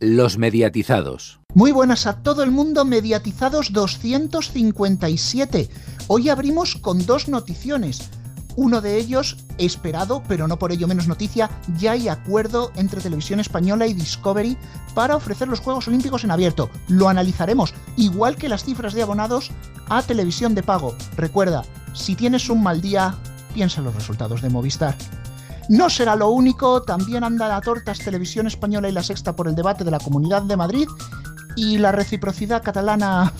Los mediatizados. Muy buenas a todo el mundo, mediatizados 257. Hoy abrimos con dos noticiones. Uno de ellos, esperado, pero no por ello menos noticia, ya hay acuerdo entre Televisión Española y Discovery para ofrecer los Juegos Olímpicos en abierto. Lo analizaremos, igual que las cifras de abonados a televisión de pago. Recuerda, si tienes un mal día, piensa en los resultados de Movistar. No será lo único, también anda la tortas Televisión Española y la Sexta por el debate de la Comunidad de Madrid y la reciprocidad catalana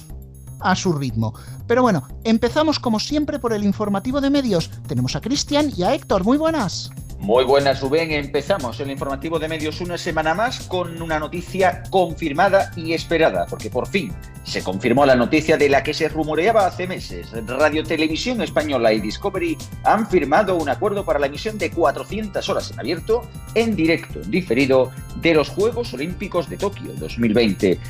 a su ritmo. Pero bueno, empezamos como siempre por el informativo de medios. Tenemos a Cristian y a Héctor. Muy buenas. Muy buenas, Rubén. Empezamos el informativo de medios una semana más con una noticia confirmada y esperada, porque por fin se confirmó la noticia de la que se rumoreaba hace meses. Radio Televisión Española y Discovery han firmado un acuerdo para la emisión de 400 horas en abierto, en directo, diferido, de los Juegos Olímpicos de Tokio 2020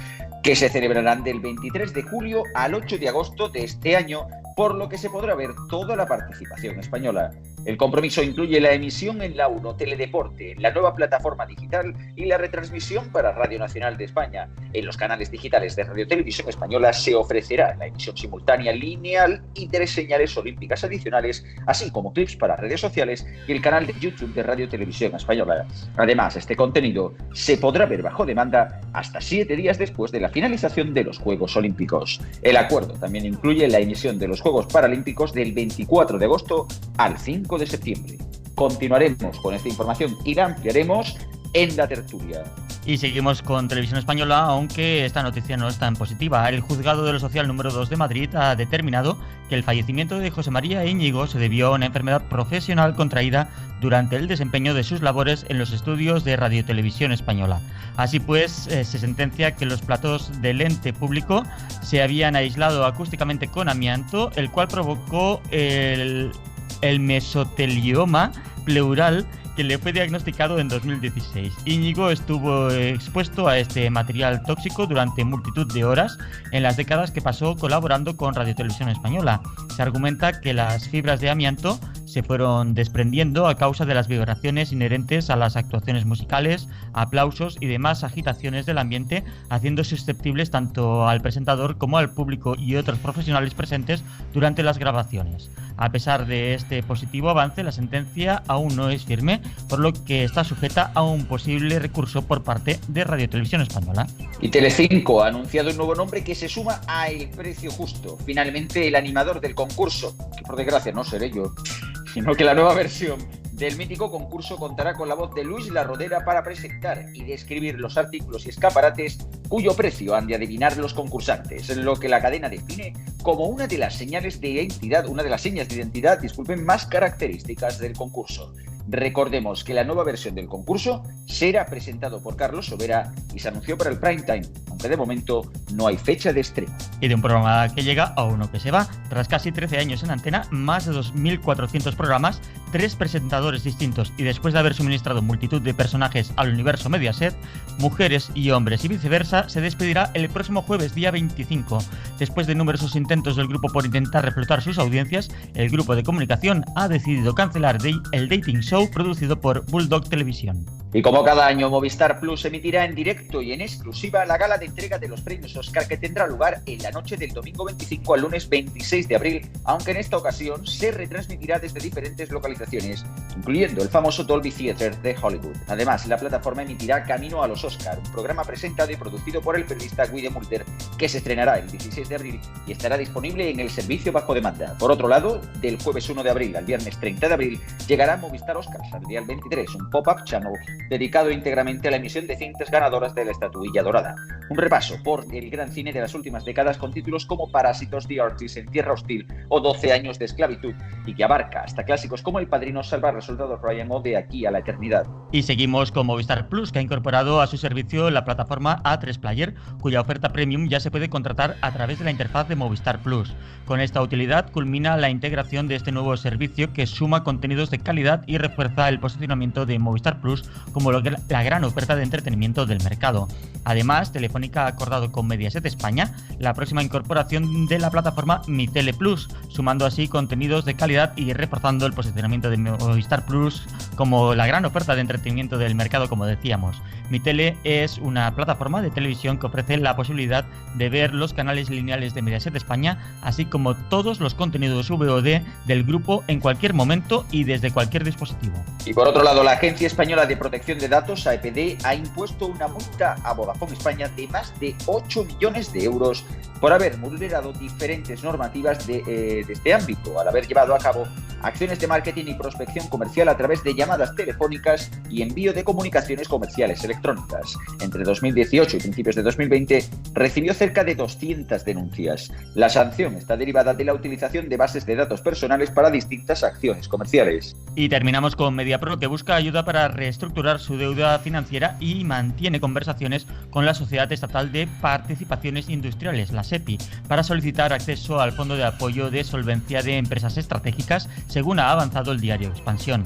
que se celebrarán del 23 de julio al 8 de agosto de este año, por lo que se podrá ver toda la participación española. El compromiso incluye la emisión en la 1 Teledeporte, la nueva plataforma digital y la retransmisión para Radio Nacional de España. En los canales digitales de Radio Televisión Española se ofrecerá la emisión simultánea lineal y tres señales olímpicas adicionales, así como clips para redes sociales y el canal de YouTube de Radio Televisión Española. Además, este contenido se podrá ver bajo demanda hasta siete días después de la finalización de los Juegos Olímpicos. El acuerdo también incluye la emisión de los Juegos Paralímpicos del 24 de agosto al 5 de septiembre. Continuaremos con esta información y la ampliaremos en la tertulia. Y seguimos con Televisión Española, aunque esta noticia no es tan positiva. El juzgado de lo social número 2 de Madrid ha determinado que el fallecimiento de José María Íñigo se debió a una enfermedad profesional contraída durante el desempeño de sus labores en los estudios de Radio Televisión Española. Así pues, eh, se sentencia que los platos del ente público se habían aislado acústicamente con amianto, el cual provocó el el mesotelioma pleural que le fue diagnosticado en 2016. Íñigo estuvo expuesto a este material tóxico durante multitud de horas en las décadas que pasó colaborando con Radio Televisión Española. Se argumenta que las fibras de amianto se fueron desprendiendo a causa de las vibraciones inherentes a las actuaciones musicales, aplausos y demás agitaciones del ambiente, haciendo susceptibles tanto al presentador como al público y otros profesionales presentes durante las grabaciones. A pesar de este positivo avance, la sentencia aún no es firme, por lo que está sujeta a un posible recurso por parte de Radio Televisión Española. Y Telecinco ha anunciado un nuevo nombre que se suma a El Precio Justo. Finalmente, el animador del concurso, que por desgracia no seré yo, sino que la nueva versión del mítico concurso contará con la voz de Luis La Rodera para presentar y describir los artículos y escaparates cuyo precio han de adivinar los concursantes, lo que la cadena define como una de las señales de identidad, una de las señas de identidad, disculpen, más características del concurso. Recordemos que la nueva versión del concurso será presentado por Carlos Sobera y se anunció para el prime time, aunque de momento no hay fecha de estreno. Y de un programa que llega a uno que se va. Tras casi 13 años en antena, más de 2.400 programas, tres presentadores distintos y después de haber suministrado multitud de personajes al universo Mediaset, mujeres y hombres y viceversa, se despedirá el próximo jueves día 25. Después de numerosos intentos del grupo por intentar reflotar sus audiencias, el grupo de comunicación ha decidido cancelar el dating show producido por Bulldog Televisión. Y como cada año, Movistar Plus emitirá en directo y en exclusiva la gala de entrega de los premios Oscar que tendrá lugar en la noche del domingo 25 al lunes 26 de abril, aunque en esta ocasión se retransmitirá desde diferentes localizaciones, incluyendo el famoso Dolby Theatre de Hollywood. Además, la plataforma emitirá Camino a los Oscar, un programa presentado y producido por el periodista Guido Mulder, que se estrenará el 16 de abril y estará disponible en el servicio bajo demanda. Por otro lado, del jueves 1 de abril al viernes 30 de abril llegará Movistar Oscars al día 23, un pop-up channel dedicado íntegramente a la emisión de cintas ganadoras de la estatuilla dorada. Un repaso por el gran cine de las últimas décadas con títulos como Parásitos, The Artist, En Tierra Hostil o 12 años de esclavitud y que abarca hasta clásicos como El Padrino, Salvar Resultados Ryan o De aquí a la eternidad. Y seguimos con Movistar Plus, que ha incorporado a su servicio la plataforma A3 Player, cuya oferta premium ya se puede contratar a través de la interfaz de Movistar Plus. Con esta utilidad culmina la integración de este nuevo servicio que suma contenidos de calidad y refuerza el posicionamiento de Movistar Plus como la gran oferta de entretenimiento del mercado. Además, Telefónica ha acordado con Mediaset España la próxima incorporación de la plataforma Mi Tele Plus, sumando así contenidos de calidad y reforzando el posicionamiento de Movistar Plus como la gran oferta de entretenimiento del mercado, como decíamos. Mi Tele es una plataforma de televisión que ofrece la posibilidad de ver los canales lineales de Mediaset España, así como todos los contenidos VOD del grupo en cualquier momento y desde cualquier dispositivo. Y por otro lado, la Agencia Española de Protección de Datos, AEPD, ha impuesto una multa a Vodafone España de más de 8 millones de euros por haber vulnerado diferentes normativas de, eh, de este ámbito, al haber llevado a cabo acciones de marketing y prospección comercial a través de llamadas telefónicas y envío de comunicaciones comerciales electrónicas. Entre 2018 y principios de 2020 recibió cerca de 200 denuncias. La sanción está derivada de la utilización de bases de datos personales para distintas acciones comerciales. Y terminamos con MediaPro, que busca ayuda para reestructurar su deuda financiera y mantiene conversaciones con la Sociedad Estatal de Participaciones Industriales, la SEPI, para solicitar acceso al Fondo de Apoyo de Solvencia de Empresas Estratégicas, según ha avanzado el diario Expansión.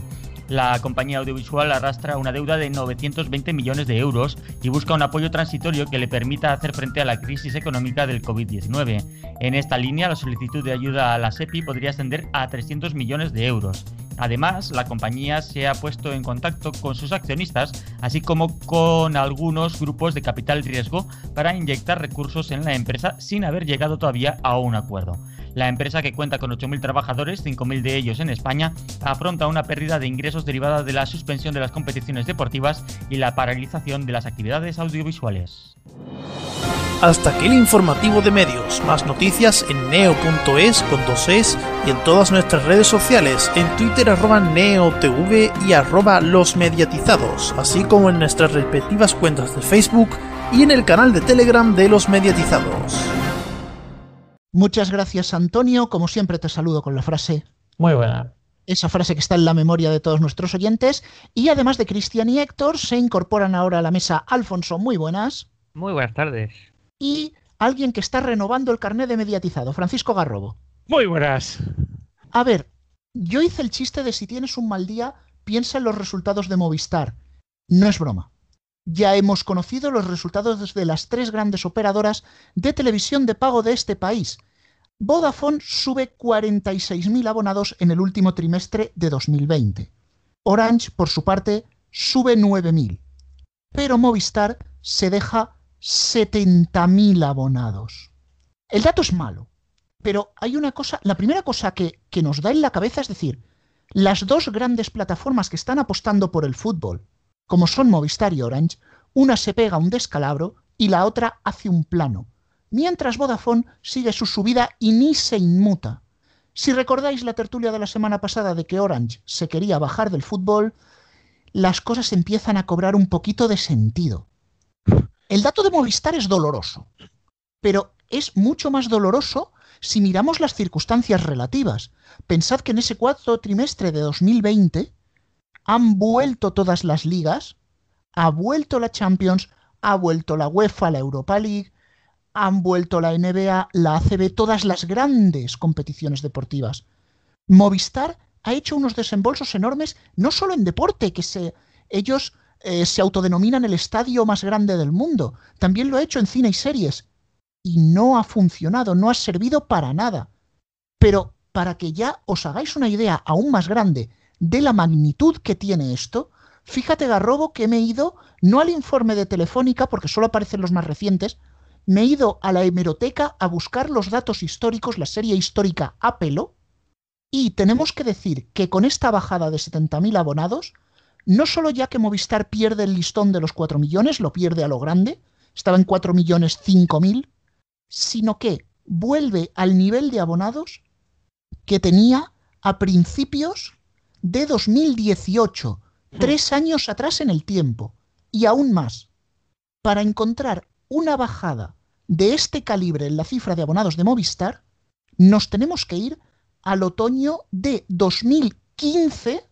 La compañía audiovisual arrastra una deuda de 920 millones de euros y busca un apoyo transitorio que le permita hacer frente a la crisis económica del COVID-19. En esta línea, la solicitud de ayuda a la SEPI podría ascender a 300 millones de euros. Además, la compañía se ha puesto en contacto con sus accionistas, así como con algunos grupos de capital riesgo, para inyectar recursos en la empresa sin haber llegado todavía a un acuerdo. La empresa, que cuenta con 8.000 trabajadores, 5.000 de ellos en España, afronta una pérdida de ingresos derivada de la suspensión de las competiciones deportivas y la paralización de las actividades audiovisuales. Hasta aquí el informativo de medios. Más noticias en neo.es con dos y en todas nuestras redes sociales, en Twitter arroba neotv y arroba los mediatizados, así como en nuestras respectivas cuentas de Facebook y en el canal de Telegram de los mediatizados. Muchas gracias Antonio, como siempre te saludo con la frase. Muy buena. Esa frase que está en la memoria de todos nuestros oyentes. Y además de Cristian y Héctor, se incorporan ahora a la mesa Alfonso, muy buenas. Muy buenas tardes y alguien que está renovando el carnet de mediatizado, Francisco Garrobo. Muy buenas. A ver, yo hice el chiste de si tienes un mal día, piensa en los resultados de Movistar. No es broma. Ya hemos conocido los resultados de las tres grandes operadoras de televisión de pago de este país. Vodafone sube 46.000 abonados en el último trimestre de 2020. Orange, por su parte, sube 9.000. Pero Movistar se deja 70.000 abonados. El dato es malo, pero hay una cosa, la primera cosa que, que nos da en la cabeza es decir, las dos grandes plataformas que están apostando por el fútbol, como son Movistar y Orange, una se pega un descalabro y la otra hace un plano, mientras Vodafone sigue su subida y ni se inmuta. Si recordáis la tertulia de la semana pasada de que Orange se quería bajar del fútbol, las cosas empiezan a cobrar un poquito de sentido. El dato de Movistar es doloroso, pero es mucho más doloroso si miramos las circunstancias relativas. Pensad que en ese cuarto trimestre de 2020 han vuelto todas las ligas, ha vuelto la Champions, ha vuelto la UEFA, la Europa League, han vuelto la NBA, la ACB, todas las grandes competiciones deportivas. Movistar ha hecho unos desembolsos enormes, no solo en deporte, que se, ellos eh, se autodenominan el estadio más grande del mundo. También lo ha hecho en cine y series. Y no ha funcionado, no ha servido para nada. Pero para que ya os hagáis una idea aún más grande de la magnitud que tiene esto, fíjate Garrobo que me he ido no al informe de Telefónica, porque solo aparecen los más recientes, me he ido a la hemeroteca a buscar los datos históricos, la serie histórica a pelo, y tenemos que decir que con esta bajada de 70.000 abonados, no solo ya que Movistar pierde el listón de los 4 millones, lo pierde a lo grande, estaba en 4 millones 5 mil, sino que vuelve al nivel de abonados que tenía a principios de 2018, tres años atrás en el tiempo, y aún más. Para encontrar una bajada de este calibre en la cifra de abonados de Movistar, nos tenemos que ir al otoño de 2015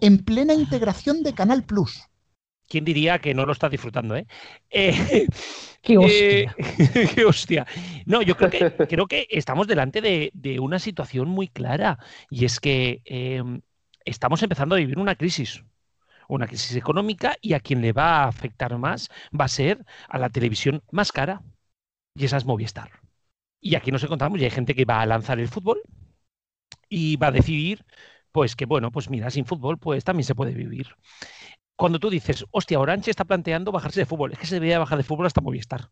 en plena integración de Canal Plus. ¿Quién diría que no lo está disfrutando, eh? eh qué hostia. Eh, qué hostia. No, yo creo que, creo que estamos delante de, una situación muy clara y es que em, estamos empezando a vivir una crisis. una crisis económica y a quien le va a afectar más va a ser a la televisión más cara. Y esa es Movistar. Y aquí nos encontramos y hay gente que va a lanzar el fútbol y va a decidir, pues que bueno, pues mira, sin fútbol pues también se puede vivir. Cuando tú dices, hostia, Orange está planteando bajarse de fútbol, es que se debería bajar de fútbol hasta Movistar.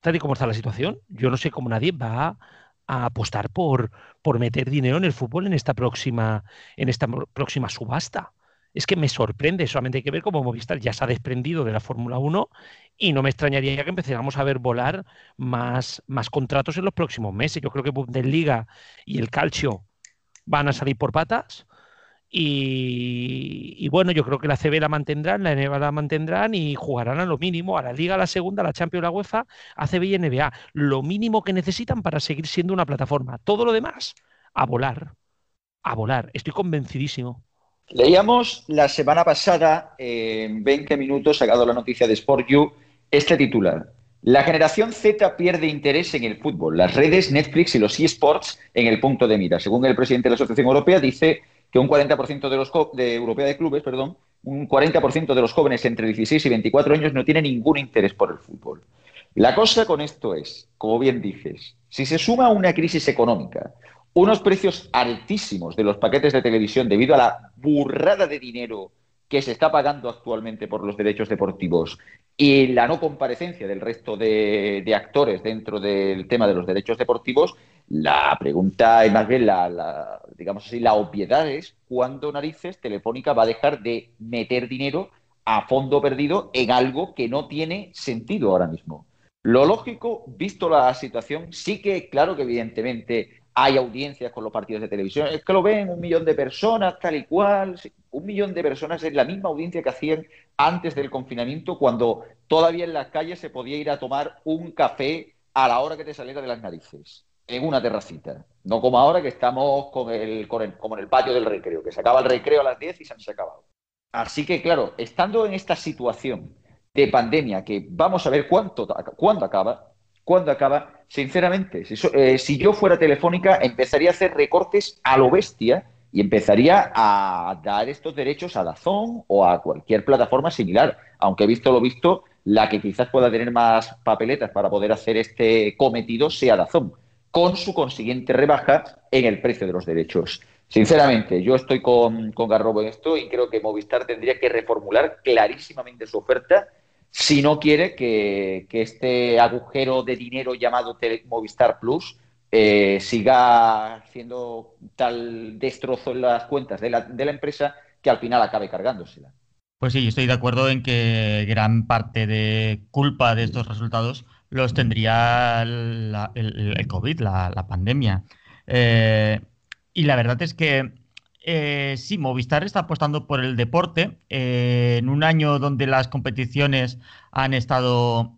Tal y como está la situación, yo no sé cómo nadie va a apostar por, por meter dinero en el fútbol en esta próxima, en esta próxima subasta. Es que me sorprende, solamente hay que ver cómo Movistar ya se ha desprendido de la Fórmula 1 y no me extrañaría que empezáramos a ver volar más, más contratos en los próximos meses. Yo creo que Bundesliga y el Calcio van a salir por patas y, bueno, yo creo que la CB la mantendrán, la NBA la mantendrán y jugarán a lo mínimo, a la Liga, a la Segunda, a la Champions, a la UEFA, ACB y NBA. Lo mínimo que necesitan para seguir siendo una plataforma. Todo lo demás, a volar. A volar. Estoy convencidísimo. Leíamos la semana pasada, en 20 minutos, sacado la noticia de SportU, este titular. La generación Z pierde interés en el fútbol. Las redes, Netflix y los eSports en el punto de mira. Según el presidente de la Asociación Europea, dice que un 40% de los Europea de clubes, perdón, un 40% de los jóvenes entre 16 y 24 años no tiene ningún interés por el fútbol. La cosa con esto es, como bien dices, si se suma una crisis económica, unos precios altísimos de los paquetes de televisión debido a la burrada de dinero que se está pagando actualmente por los derechos deportivos y la no comparecencia del resto de, actores dentro del tema de los derechos deportivos, la pregunta y más bien la, digamos así, la obviedad es cuándo narices Telefónica va a dejar de meter dinero a fondo perdido en algo que no tiene sentido ahora mismo. Lo lógico, visto la situación, sí que, claro que evidentemente hay audiencias con los partidos de televisión, es que lo ven un millón de personas, tal y cual. Un millón de personas es la misma audiencia que hacían antes del confinamiento, cuando todavía en las calles se podía ir a tomar un café a la hora que te saliera de las narices, en una terracita. No como ahora que estamos con el, como en el patio del recreo, que se acaba el recreo a las 10 y se han acabado. Así que, claro, estando en esta situación de pandemia, que vamos a ver cuánto, cuándo acaba, cuándo acaba, sinceramente, eh, si, yo fuera telefónica, empezaría a hacer recortes a lo bestia y empezaría a dar estos derechos a Dazón o a cualquier plataforma similar. Aunque visto lo visto, la que quizás pueda tener más papeletas para poder hacer este cometido sea Dazón, con su consiguiente rebaja en el precio de los derechos. Sinceramente, yo estoy con, con Garrobo en esto y creo que Movistar tendría que reformular clarísimamente su oferta si no quiere que, este agujero de dinero llamado Movistar Plus eh, siga haciendo tal destrozo en las cuentas de la, de la empresa que al final acabe cargándosela. Pues sí, estoy de acuerdo en que gran parte de culpa de estos resultados los tendría el, COVID, la, pandemia. Eh, y la verdad es que eh, sí, Movistar está apostando por el deporte eh, en un año donde las competiciones han estado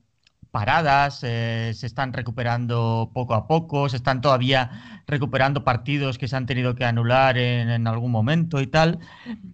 paradas, eh, se están recuperando poco a poco, se están todavía recuperando partidos que se han tenido que anular en, algún momento y tal.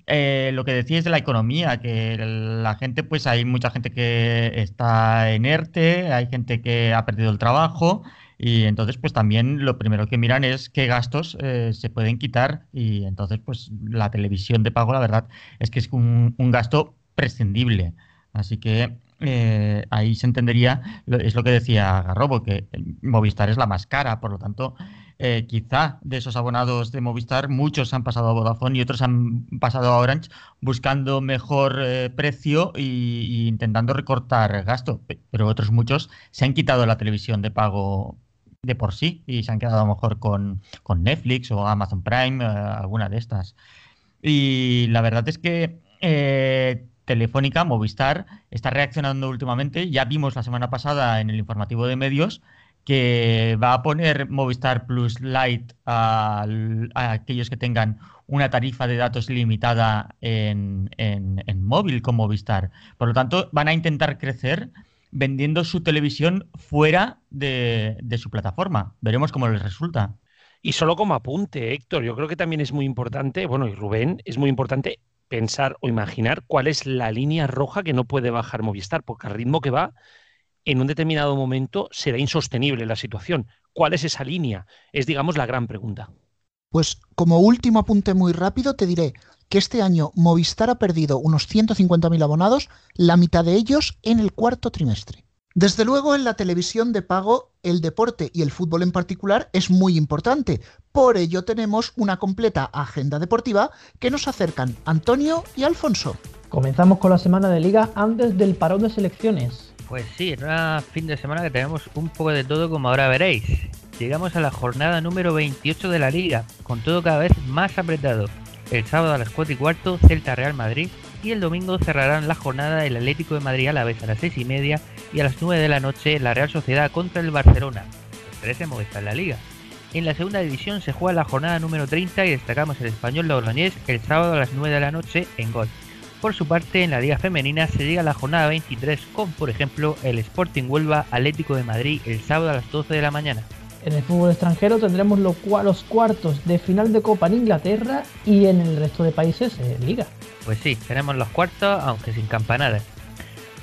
lo que decía es de la economía, que la gente, pues hay mucha gente que está inerte, hay gente que ha perdido el trabajo y entonces, pues también lo primero que miran es qué gastos eh, se pueden quitar. Y entonces, pues la televisión de pago, la verdad, es que es un, gasto prescindible. Así que eh, ahí se entendería, es lo que decía Garrobo, que Movistar es la más cara, por lo tanto, eh, quizá de esos abonados de Movistar, muchos han pasado a Vodafone y otros han pasado a Orange buscando mejor precio e intentando recortar gasto, pero otros muchos se han quitado la televisión de pago de por sí y se han quedado a lo mejor con, Netflix o Amazon Prime, eh, alguna de estas. Y la verdad es que eh, Telefónica, Movistar, está reaccionando últimamente. Ya vimos la semana pasada en el informativo de medios que va a poner Movistar Plus Lite a, aquellos que tengan una tarifa de datos limitada en, en, en móvil con Movistar. Por lo tanto, van a intentar crecer vendiendo su televisión fuera de, su plataforma. Veremos cómo les resulta. Y solo como apunte, Héctor, yo creo que también es muy importante, bueno, y Rubén, es muy importante pensar o imaginar cuál es la línea roja que no puede bajar Movistar, porque al ritmo que va, en un determinado momento será insostenible la situación. ¿Cuál es esa línea? Es, digamos, la gran pregunta. Pues como último apunte muy rápido te diré, que este año Movistar ha perdido unos 150.000 abonados, la mitad de ellos en el cuarto trimestre. Desde luego en la televisión de pago el deporte y el fútbol en particular es muy importante. Por ello tenemos una completa agenda deportiva que nos acercan Antonio y Alfonso. Comenzamos con la semana de liga antes del parón de selecciones. Pues sí, en un fin de semana que tenemos un poco de todo como ahora veréis. Llegamos a la jornada número 28 de la liga, con todo cada vez más apretado. El sábado a las 4 y cuarto, Celta Real Madrid, y el domingo cerrarán la jornada el Atlético de Madrid a la vez a las 6 y media y a las 9 de la noche la Real Sociedad contra el Barcelona. Los tres hemos en la liga. En la segunda división se juega la jornada número 30 y destacamos el español Logroñés el sábado a las 9 de la noche en Gol. Por su parte, en la Liga Femenina se llega a la jornada 23 con, por ejemplo, el Sporting Huelva Atlético de Madrid el sábado a las 12 de la mañana. En el fútbol extranjero tendremos los, cuartos de final de Copa en Inglaterra y en el resto de países en Liga. Pues sí, tenemos los cuartos, aunque sin campanadas.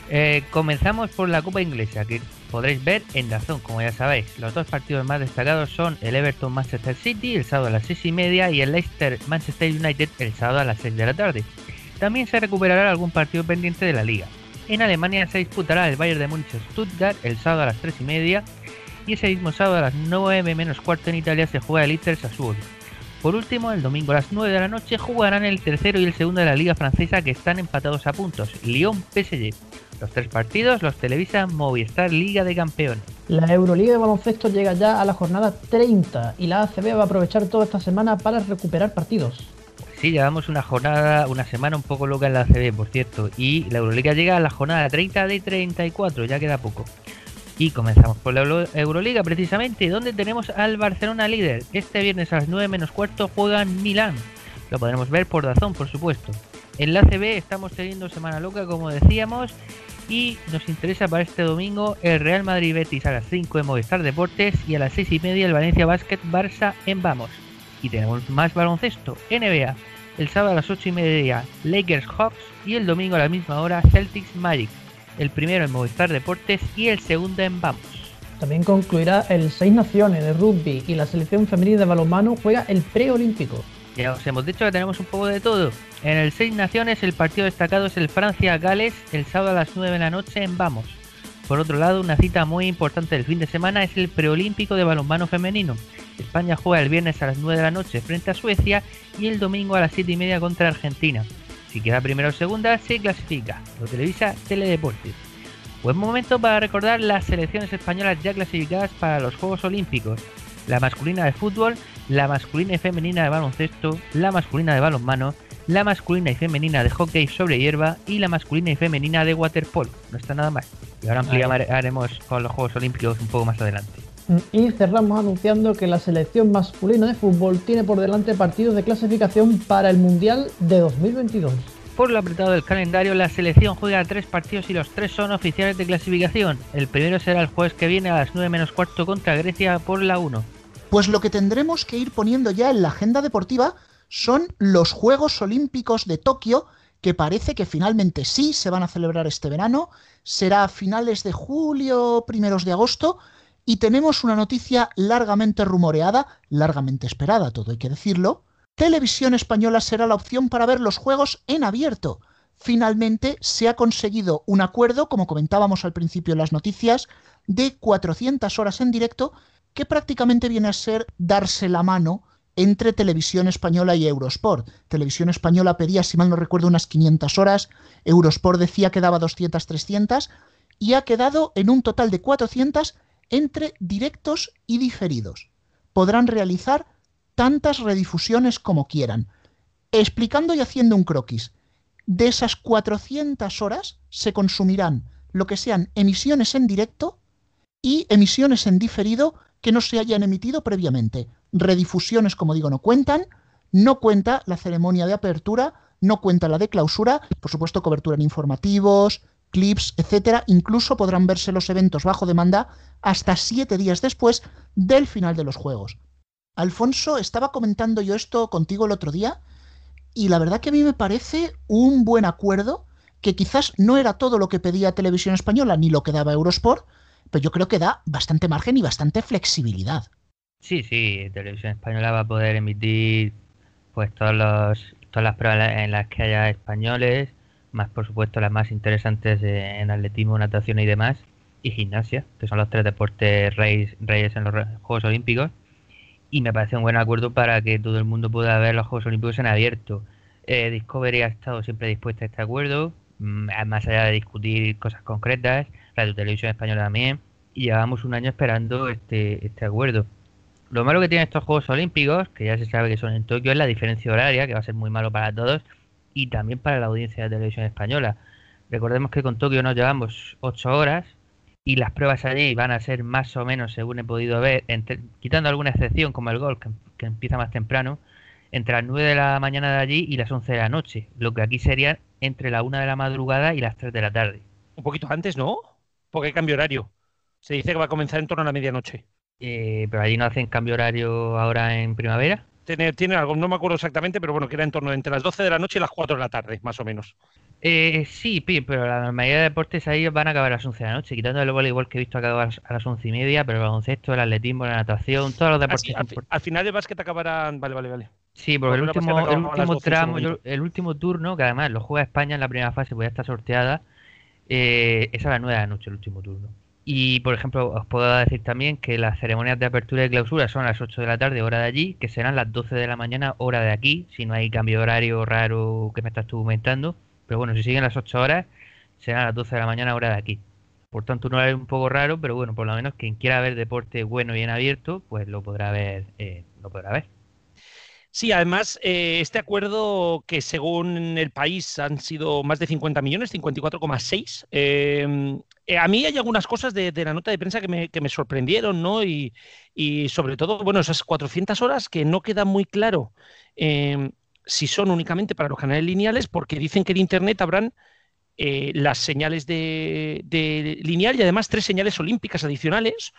Eh, comenzamos por la Copa Inglesa, que podréis ver en Dazón, como ya sabéis. Los dos partidos más destacados son el Everton Manchester City el sábado a las 6 y media y el Leicester Manchester United el sábado a las 6 de la tarde. También se recuperará algún partido pendiente de la liga. En Alemania se disputará el Bayern de Múnich Stuttgart el sábado a las 3 y media y ese mismo sábado a las 9 menos cuarto en Italia se juega el Inter Sassuolo. Por último, el domingo a las 9 de la noche jugarán el tercero y el segundo de la liga francesa que están empatados a puntos, Lyon-PSG. Los tres partidos los televisa Movistar Liga de Campeones. La Euroliga de baloncesto llega ya a la jornada 30 y la ACB va a aprovechar toda esta semana para recuperar partidos. Sí, llevamos una jornada, una semana un poco loca en la ACB, por cierto, y la Euroliga llega a la jornada 30 de 34, ya queda poco. Y comenzamos por la Euroliga precisamente, donde tenemos al Barcelona líder. Este viernes a las 9 menos cuarto juegan Milán. Lo podremos ver por Dazón, por supuesto. En la CB estamos teniendo semana loca, como decíamos, y nos interesa para este domingo el Real Madrid Betis a las 5 en Movistar Deportes y a las 6 y media el Valencia Basket Barça en Vamos. Y tenemos más baloncesto, NBA. El sábado a las 8 y media Lakers Hawks y el domingo a la misma hora Celtics Magic el primero en Movistar Deportes y el segundo en Vamos. También concluirá el Seis Naciones de rugby y la selección femenina de balonmano juega el preolímpico. Ya os hemos dicho que tenemos un poco de todo. En el Seis Naciones el partido destacado es el Francia-Gales el sábado a las 9 de la noche en Vamos. Por otro lado, una cita muy importante del fin de semana es el preolímpico de balonmano femenino. España juega el viernes a las 9 de la noche frente a Suecia y el domingo a las 7 y media contra Argentina. Si queda primero o segunda, se clasifica. Lo televisa Teledeportes. Buen momento para recordar las selecciones españolas ya clasificadas para los Juegos Olímpicos. La masculina de fútbol, la masculina y femenina de baloncesto, la masculina de balonmano, la masculina y femenina de hockey sobre hierba y la masculina y femenina de waterpolo. No está nada mal. Y ahora ampliaremos con los Juegos Olímpicos un poco más adelante. Y cerramos anunciando que la selección masculina de fútbol tiene por delante partidos de clasificación para el Mundial de 2022. Por lo apretado del calendario, la selección juega tres partidos y los tres son oficiales de clasificación. El primero será el jueves que viene a las 9 menos cuarto contra Grecia por la 1. Pues lo que tendremos que ir poniendo ya en la agenda deportiva son los Juegos Olímpicos de Tokio, que parece que finalmente sí se van a celebrar este verano. Será a finales de julio, primeros de agosto, y tenemos una noticia largamente rumoreada, largamente esperada, todo hay que decirlo. Televisión Española será la opción para ver los juegos en abierto. Finalmente se ha conseguido un acuerdo, como comentábamos al principio en las noticias, de 400 horas en directo, que prácticamente viene a ser darse la mano entre Televisión Española y Eurosport. Televisión Española pedía, si mal no recuerdo, unas 500 horas, Eurosport decía que daba 200-300 y ha quedado en un total de 400 entre directos y diferidos. Podrán realizar tantas redifusiones como quieran. Explicando y haciendo un croquis, de esas 400 horas se consumirán lo que sean emisiones en directo y emisiones en diferido que no se hayan emitido previamente. Redifusiones, como digo, no cuentan, no cuenta la ceremonia de apertura, no cuenta la de clausura, por supuesto cobertura en informativos, clips, etcétera, incluso podrán verse los eventos bajo demanda hasta siete días después del final de los juegos. Alfonso, estaba comentando yo esto contigo el otro día y la verdad que a mí me parece un buen acuerdo que quizás no era todo lo que pedía Televisión Española ni lo que daba Eurosport, pero yo creo que da bastante margen y bastante flexibilidad. Sí, sí, Televisión Española va a poder emitir pues todos los todas las pruebas en las que haya españoles, más por supuesto las más interesantes en atletismo, natación y demás, y gimnasia, que son los tres deportes reyes, reyes en los Juegos Olímpicos. Y me parece un buen acuerdo para que todo el mundo pueda ver los Juegos Olímpicos en abierto. Eh, Discovery ha estado siempre dispuesta a este acuerdo, mm, más allá de discutir cosas concretas, Radio Televisión Española también, y llevamos un año esperando este, este acuerdo. Lo malo que tienen estos Juegos Olímpicos, que ya se sabe que son en Tokio, es la diferencia horaria, que va a ser muy malo para todos, y también para la audiencia de televisión española. Recordemos que con Tokio nos llevamos 8 horas y las pruebas allí van a ser más o menos, según he podido ver, quitando alguna excepción como el golf, que, empieza más temprano, entre las 9 de la mañana de allí y las 11 de la noche, lo que aquí sería entre la 1 de la madrugada y las 3 de la tarde. Un poquito antes, ¿no? Porque hay cambio horario. Se dice que va a comenzar en torno a la medianoche. Eh, pero allí no hacen cambio horario ahora en primavera. Tiene, tiene algo, no me acuerdo exactamente, pero bueno, que era en torno entre las 12 de la noche y las 4 de la tarde, más o menos. Eh, sí, pero la mayoría de deportes ahí van a acabar a las 11 de la noche, quitando el voleibol que he visto acabar a las 11 y media, pero el baloncesto, el atletismo, la natación, todos los deportes. al, final el básquet acabarán. Vale, vale, vale. Sí, porque el último, el último tramo, el último turno, que además lo juega España en la primera fase, pues ya está sorteada, eh, es a las 9 de la noche el último turno. Y, por ejemplo, os puedo decir también que las ceremonias de apertura y clausura son a las 8 de la tarde, hora de allí, que serán las 12 de la mañana, hora de aquí, si no hay cambio de horario raro que me estás comentando. Pero bueno, si siguen las 8 horas, serán las 12 de la mañana, hora de aquí. Por tanto, un horario un poco raro, pero bueno, por lo menos quien quiera ver deporte bueno y en abierto, pues lo podrá ver, eh, lo podrá ver. Sí, además, eh, este acuerdo que según el país han sido más de 50 millones, 54,6. Eh, eh, a mí hay algunas cosas de, la nota de prensa que me, que me sorprendieron, ¿no? Y, sobre todo, bueno, esas 400 horas que no queda muy claro si son únicamente para los canales lineales, porque dicen que en Internet habrán las señales de, de lineal y además tres señales olímpicas adicionales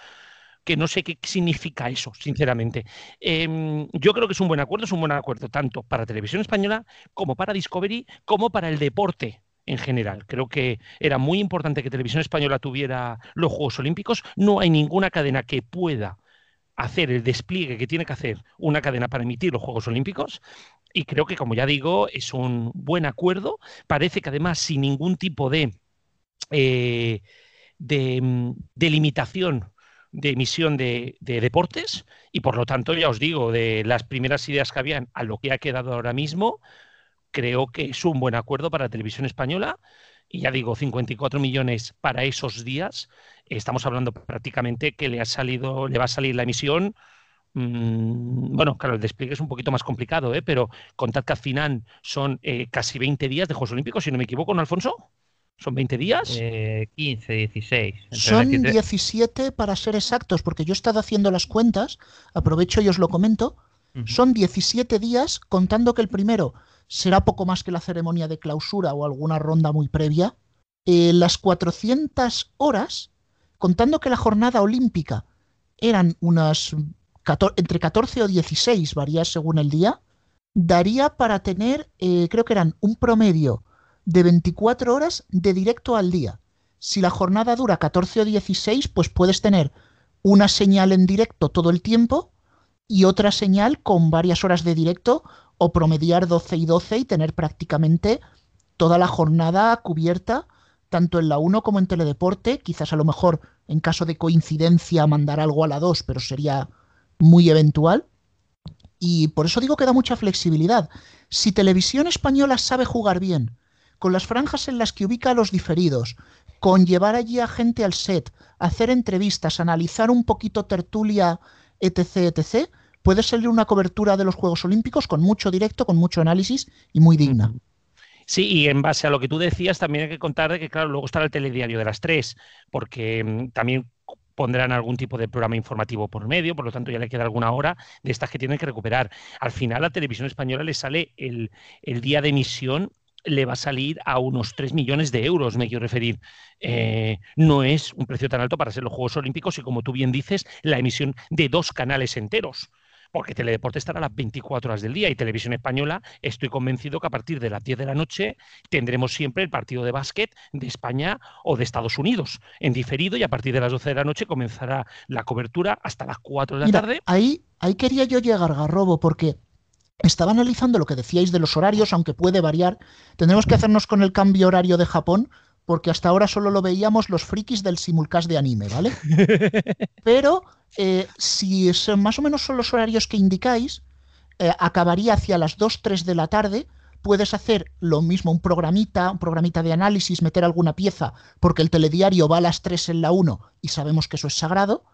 que no sé qué significa eso, sinceramente. Em, yo creo que es un buen acuerdo, es un buen acuerdo tanto para Televisión Española como para Discovery, como para el deporte en general. Creo que era muy importante que Televisión Española tuviera los Juegos Olímpicos. No hay ninguna cadena que pueda hacer el despliegue que tiene que hacer una cadena para emitir los Juegos Olímpicos. Y creo que, como ya digo, es un buen acuerdo. Parece que además sin ningún tipo de, eh, de, mm, de limitación de emisión de, deportes y por lo tanto, ya os digo, de las primeras ideas que habían a lo que ha quedado ahora mismo, creo que es un buen acuerdo para la televisión española. Y ya digo, 54 millones para esos días. Estamos hablando prácticamente que le ha salido, le va a salir la emisión. Mm, bueno, claro, el despliegue es un poquito más complicado, ¿eh? pero contad que al final son eh, casi 20 días de Juegos Olímpicos, si no me equivoco, ¿no, Alfonso? ¿Son 20 días? 15, eh, 16. Son 17 para ser exactos, porque yo he estado haciendo las cuentas, aprovecho y os lo comento. Son 17 días, contando que el primero será poco más que la ceremonia de clausura o alguna ronda muy previa. Eh, las 400 horas, contando que la jornada olímpica eran unas entre 14 o 16, varía según el día, daría para tener, eh, creo que eran un promedio de 24 horas de directo al día. Si la jornada dura 14 o 16, pues puedes tener una señal en directo todo el tiempo y otra señal con varias horas de directo o promediar 12 y 12 y tener prácticamente toda la jornada cubierta, tanto en la 1 como en Teledeporte. Quizás a lo mejor en caso de coincidencia mandar algo a la 2, pero sería muy eventual. Y por eso digo que da mucha flexibilidad. Si Televisión Española sabe jugar bien con las franjas en las que ubica a los diferidos, con llevar allí a gente al set, hacer entrevistas, analizar un poquito tertulia, etc., etc., puede salir una cobertura de los Juegos Olímpicos con mucho directo, con mucho análisis y muy digna. Sí, y en base a lo que tú decías, también hay que contar de que, claro, luego estará el telediario de las tres, porque mm, también pondrán algún tipo de programa informativo por medio, por lo tanto ya le queda alguna hora de estas que tienen que recuperar. Al final a televisión española le sale el, el día de emisión le va a salir a unos 3 millones de euros, me quiero referir. Eh, no es un precio tan alto para ser los Juegos Olímpicos y, como tú bien dices, la emisión de dos canales enteros. Porque Teledeporte estará a las 24 horas del día y Televisión Española, estoy convencido que a partir de las 10 de la noche tendremos siempre el partido de básquet de España o de Estados Unidos en diferido y a partir de las 12 de la noche comenzará la cobertura hasta las 4 de la tarde. Ahí, ahí quería yo llegar, Garrobo, porque estaba analizando lo que decíais de los horarios, aunque puede variar. Tendremos que hacernos con el cambio horario de Japón, porque hasta ahora solo lo veíamos los frikis del simulcast de anime, ¿vale? Pero eh, si son, más o menos son los horarios que indicáis, eh, acabaría hacia las 2, 3 de la tarde. Puedes hacer lo mismo, un programita, un programita de análisis, meter alguna pieza, porque el telediario va a las 3 en la 1 y sabemos que eso es sagrado.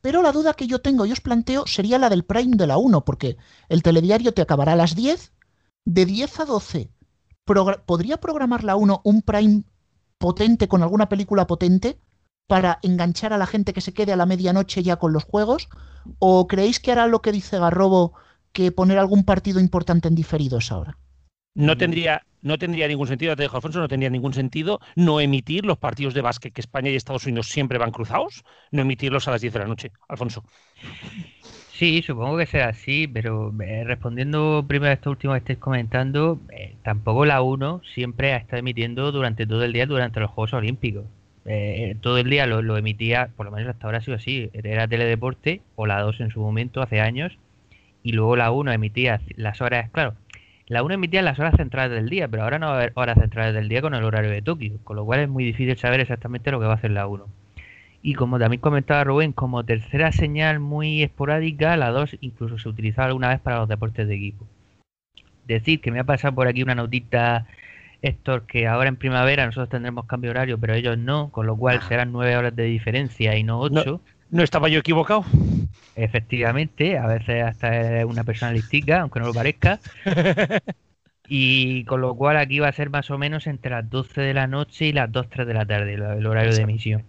Pero la duda que yo tengo y os planteo sería la del Prime de la 1, porque el telediario te acabará a las 10, de 10 a 12. ¿Podría programar la 1 un Prime potente con alguna película potente para enganchar a la gente que se quede a la medianoche ya con los juegos? ¿O creéis que hará lo que dice Garrobo, que poner algún partido importante en diferido esa hora? No tendría, no tendría ningún sentido, te dejo Alfonso, no tendría ningún sentido no emitir los partidos de básquet que España y Estados Unidos siempre van cruzados, no emitirlos a las 10 de la noche. Alfonso. Sí, supongo que será así, pero eh, respondiendo primero a esto último que estáis comentando, eh, tampoco la 1 siempre ha estado emitiendo durante todo el día durante los Juegos Olímpicos. Eh, todo el día lo, lo, emitía, por lo menos hasta ahora ha sido así, era Teledeporte o la 2 en su momento, hace años, y luego la 1 emitía las horas, claro, la 1 emitía las horas centrales del día, pero ahora no va a haber horas centrales del día con el horario de Tokio, con lo cual es muy difícil saber exactamente lo que va a hacer la 1. Y como también comentaba Rubén, como tercera señal muy esporádica, la 2 incluso se utilizaba alguna vez para los deportes de equipo. Decir que me ha pasado por aquí una notita, Héctor, que ahora en primavera nosotros tendremos cambio horario, pero ellos no, con lo cual serán 9 horas de diferencia y no 8. ¿No estaba yo equivocado? Efectivamente, a veces hasta es una persona listica, aunque no lo parezca. y con lo cual aquí va a ser más o menos entre las 12 de la noche y las 2, 3 de la tarde el horario de emisión.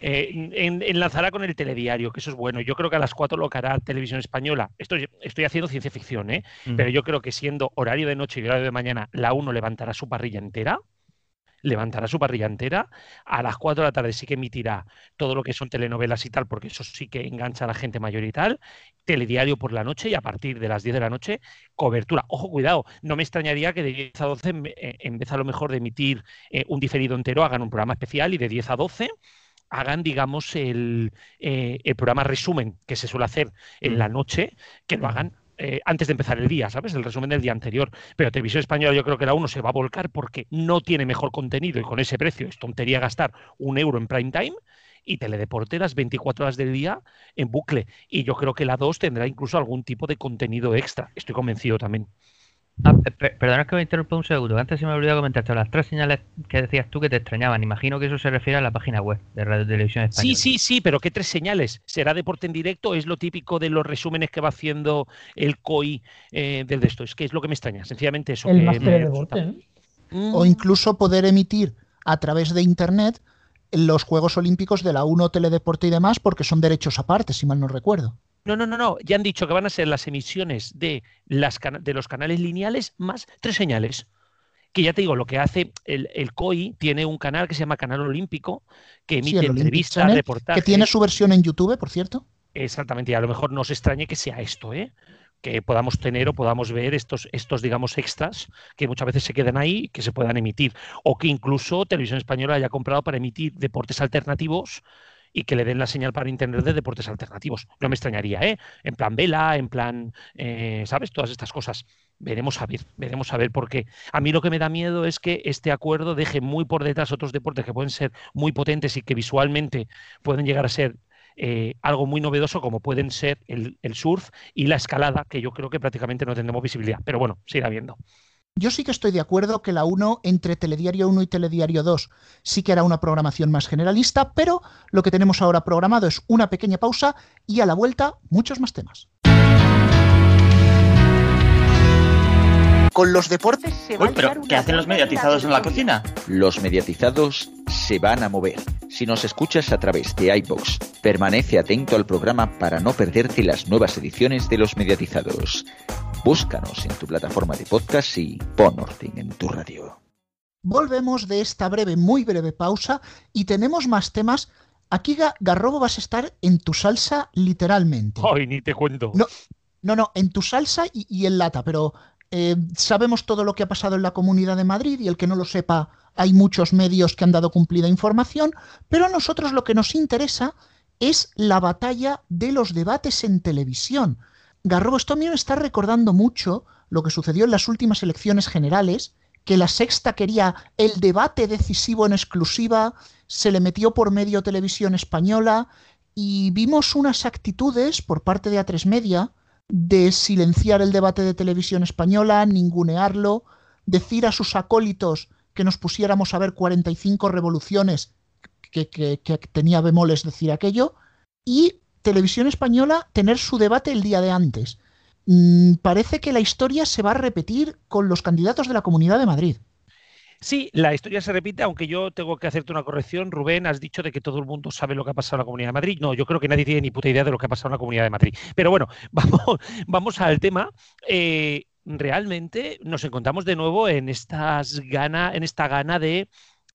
Eh, enlazará con el telediario, que eso es bueno. Yo creo que a las 4 lo hará Televisión Española. Estoy, estoy haciendo ciencia ficción, ¿eh? Mm. pero yo creo que siendo horario de noche y horario de mañana, la 1 levantará su parrilla entera levantará su parrilla entera. A las 4 de la tarde sí que emitirá todo lo que son telenovelas y tal, porque eso sí que engancha a la gente mayor y tal. Telediario por la noche y a partir de las 10 de la noche, cobertura. Ojo, cuidado, no me extrañaría que de 10 a 12, eh, en vez a lo mejor de emitir eh, un diferido entero, hagan un programa especial y de 10 a 12 hagan, digamos, el, eh, el programa resumen que se suele hacer en la mm. noche, que lo hagan eh, antes de empezar el día, ¿sabes? El resumen del día anterior. Pero Televisión Española yo creo que la 1 se va a volcar porque no tiene mejor contenido y con ese precio es tontería gastar un euro en prime time y Teledeporte las 24 horas del día en bucle. Y yo creo que la 2 tendrá incluso algún tipo de contenido extra. Estoy convencido también. Ah, perdona que me interrumpa un segundo. Antes se me olvidó comentarte las tres señales que decías tú que te extrañaban. Imagino que eso se refiere a la página web de Radio Televisión Española. Sí, sí, sí, pero ¿qué tres señales? ¿Será deporte en directo? ¿Es lo típico de los resúmenes que va haciendo el COI eh, del de esto? Es que es lo que me extraña. Sencillamente eso. El máster de deporte. O incluso poder emitir a través de Internet los Juegos Olímpicos de la 1 Teledeporte y demás, porque son derechos aparte, si mal no recuerdo. No, no, no, no. Ya han dicho que van a ser las emisiones de, las de los canales lineales más tres señales. Que ya te digo, lo que hace el, el COI tiene un canal que se llama Canal Olímpico, que emite entrevistas, reportajes. Que tiene su versión en YouTube, por cierto. Exactamente, y a lo mejor no se extrañe que sea esto, ¿eh? que podamos tener o podamos ver estos, estos, digamos, extras que muchas veces se quedan ahí que se puedan emitir. O que incluso Televisión Española haya comprado para emitir deportes alternativos y que le den la señal para Internet de deportes alternativos. No me extrañaría, ¿eh? En plan vela, en plan, eh, ¿sabes? Todas estas cosas. Veremos a ver, veremos a ver, porque a mí lo que me da miedo es que este acuerdo deje muy por detrás otros deportes que pueden ser muy potentes y que visualmente pueden llegar a ser eh, algo muy novedoso como pueden ser el, el, surf y la escalada, que yo creo que prácticamente no tendremos visibilidad. Pero bueno, se irá viendo. Yo sí que estoy de acuerdo que la 1 entre Telediario 1 y Telediario 2 sí que era una programación más generalista, pero lo que tenemos ahora programado es una pequeña pausa y a la vuelta muchos más temas. Con los deportes se Uy, pero ¿qué hacen los mediatizados en la cocina? Los mediatizados se van a mover. Si nos escuchas a través de iBox, permanece atento al programa para no perderte las nuevas ediciones de los mediatizados. Búscanos en tu plataforma de podcast y pon orden en tu radio. Volvemos de esta breve, muy breve pausa y tenemos más temas. Aquí, Garrobo, vas a estar en tu salsa literalmente. Ay, ni te cuento. No, no, no en tu salsa y, en lata, pero eh, sabemos todo lo que ha pasado en la Comunidad de Madrid y el que no lo sepa, hay muchos medios que han dado cumplida información, pero a nosotros lo que nos interesa es la batalla de los debates en televisión Garrobo, esto a mí me está recordando mucho lo que sucedió en las últimas elecciones generales, que la sexta quería el debate decisivo en exclusiva, se le metió por medio televisión española y vimos unas actitudes por parte de A3 Media de silenciar el debate de televisión española, ningunearlo, decir a sus acólitos que nos pusiéramos a ver 45 revoluciones, que, que, que tenía bemoles decir aquello, y televisión española tener su debate el día de antes. Mm, parece que la historia se va a repetir con los candidatos de la Comunidad de Madrid. Sí, la historia se repite, aunque yo tengo que hacerte una corrección. Rubén, has dicho de que todo el mundo sabe lo que ha pasado en la Comunidad de Madrid. No, yo creo que nadie tiene ni puta idea de lo que ha pasado en la Comunidad de Madrid. Pero bueno, vamos, vamos al tema. Eh, realmente nos encontramos de nuevo en, estas gana, en esta gana de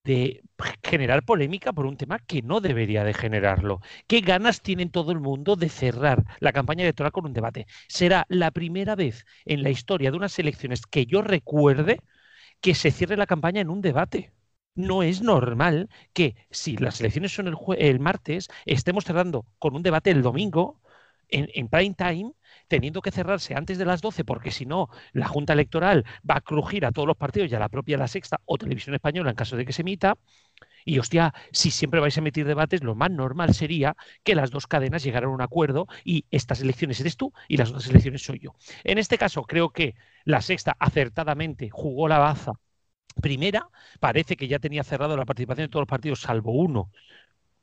de generar polémica por un tema que no debería de generarlo. ¿Qué ganas tiene todo el mundo de cerrar la campaña electoral con un debate? Será la primera vez en la historia de unas elecciones que yo recuerde que se cierre la campaña en un debate. No es normal que si las elecciones son el, el martes, estemos cerrando con un debate el domingo en, prime time teniendo que cerrarse antes de las 12, porque si no, la Junta Electoral va a crujir a todos los partidos y a la propia La Sexta o Televisión Española en caso de que se emita. Y hostia, si siempre vais a emitir debates, lo más normal sería que las dos cadenas llegaran a un acuerdo y estas elecciones eres tú y las otras elecciones soy yo. En este caso, creo que la sexta acertadamente jugó la baza primera, parece que ya tenía cerrado la participación de todos los partidos, salvo uno,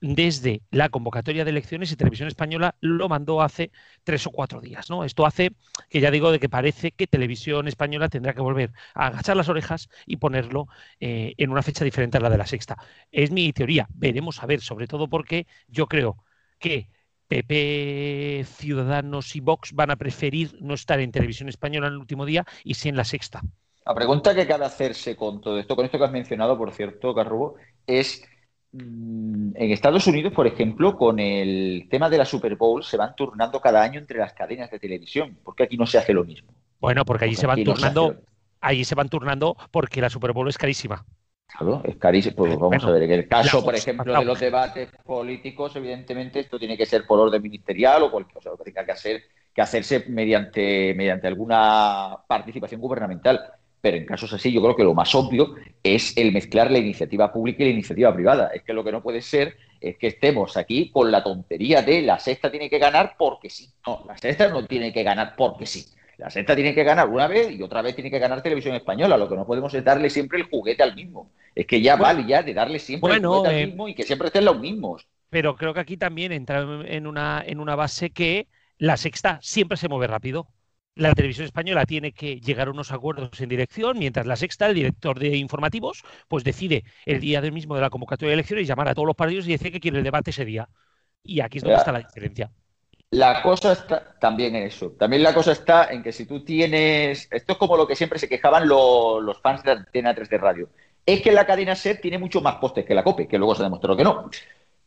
desde la convocatoria de elecciones y Televisión Española lo mandó hace tres o cuatro días. ¿no? Esto hace que ya digo de que parece que Televisión Española tendrá que volver a agachar las orejas y ponerlo eh, en una fecha diferente a la de la sexta. Es mi teoría, veremos a ver, sobre todo porque yo creo que PP, Ciudadanos y Vox van a preferir no estar en Televisión Española en el último día y sí en la sexta. La pregunta que cabe hacerse con todo esto, con esto que has mencionado, por cierto, Carrubo, es en Estados Unidos, por ejemplo, con el tema de la Super Bowl, se van turnando cada año entre las cadenas de televisión. porque aquí no se hace lo mismo? Bueno, porque allí se van turnando, no allí se van turnando porque la Super Bowl es carísima. Claro, es carísimo. Pues vamos a ver, en el caso, por ejemplo, de los debates políticos, evidentemente esto tiene que ser por orden ministerial o cualquier cosa, que tenga que hacer que hacerse mediante, mediante alguna participación gubernamental. Pero en casos así, yo creo que lo más obvio es el mezclar la iniciativa pública y la iniciativa privada. Es que lo que no puede ser es que estemos aquí con la tontería de la sexta tiene que ganar porque sí. No, la sexta no tiene que ganar porque sí. La sexta tiene que ganar una vez y otra vez tiene que ganar televisión española. Lo que no podemos es darle siempre el juguete al mismo. Es que ya vale ya de darle siempre el juguete al eh, mismo y que siempre estén los mismos. Pero creo que aquí también entra en una, en una base que la sexta siempre se mueve rápido la televisión española tiene que llegar a unos acuerdos en dirección, mientras la sexta, el director de informativos, pues decide el día del mismo de la convocatoria de elecciones llamar a todos los partidos y decir que quiere el debate ese día. Y aquí es donde está la diferencia. La cosa está también en eso. También la cosa está en que si tú tienes. Esto es como lo que siempre se quejaban los, los fans de Antena 3 de radio. Es que la cadena SER tiene mucho más postes que la COPE, que luego se demostró que no.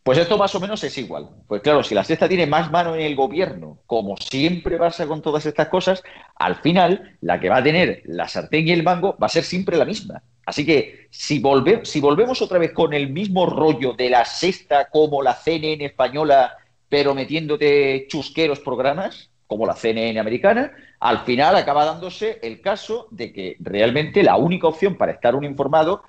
Pues esto más o menos es igual. Pues claro, si la sexta tiene más mano en el gobierno, como siempre pasa con todas estas cosas, al final la que va a tener la sartén y el mango va a ser siempre la misma. Así que si, volve, si volvemos otra vez con el mismo rollo de la sexta como la CNN española, pero metiéndote chusqueros programas, como la CNN americana, al final acaba dándose el caso de que realmente la única opción para estar un informado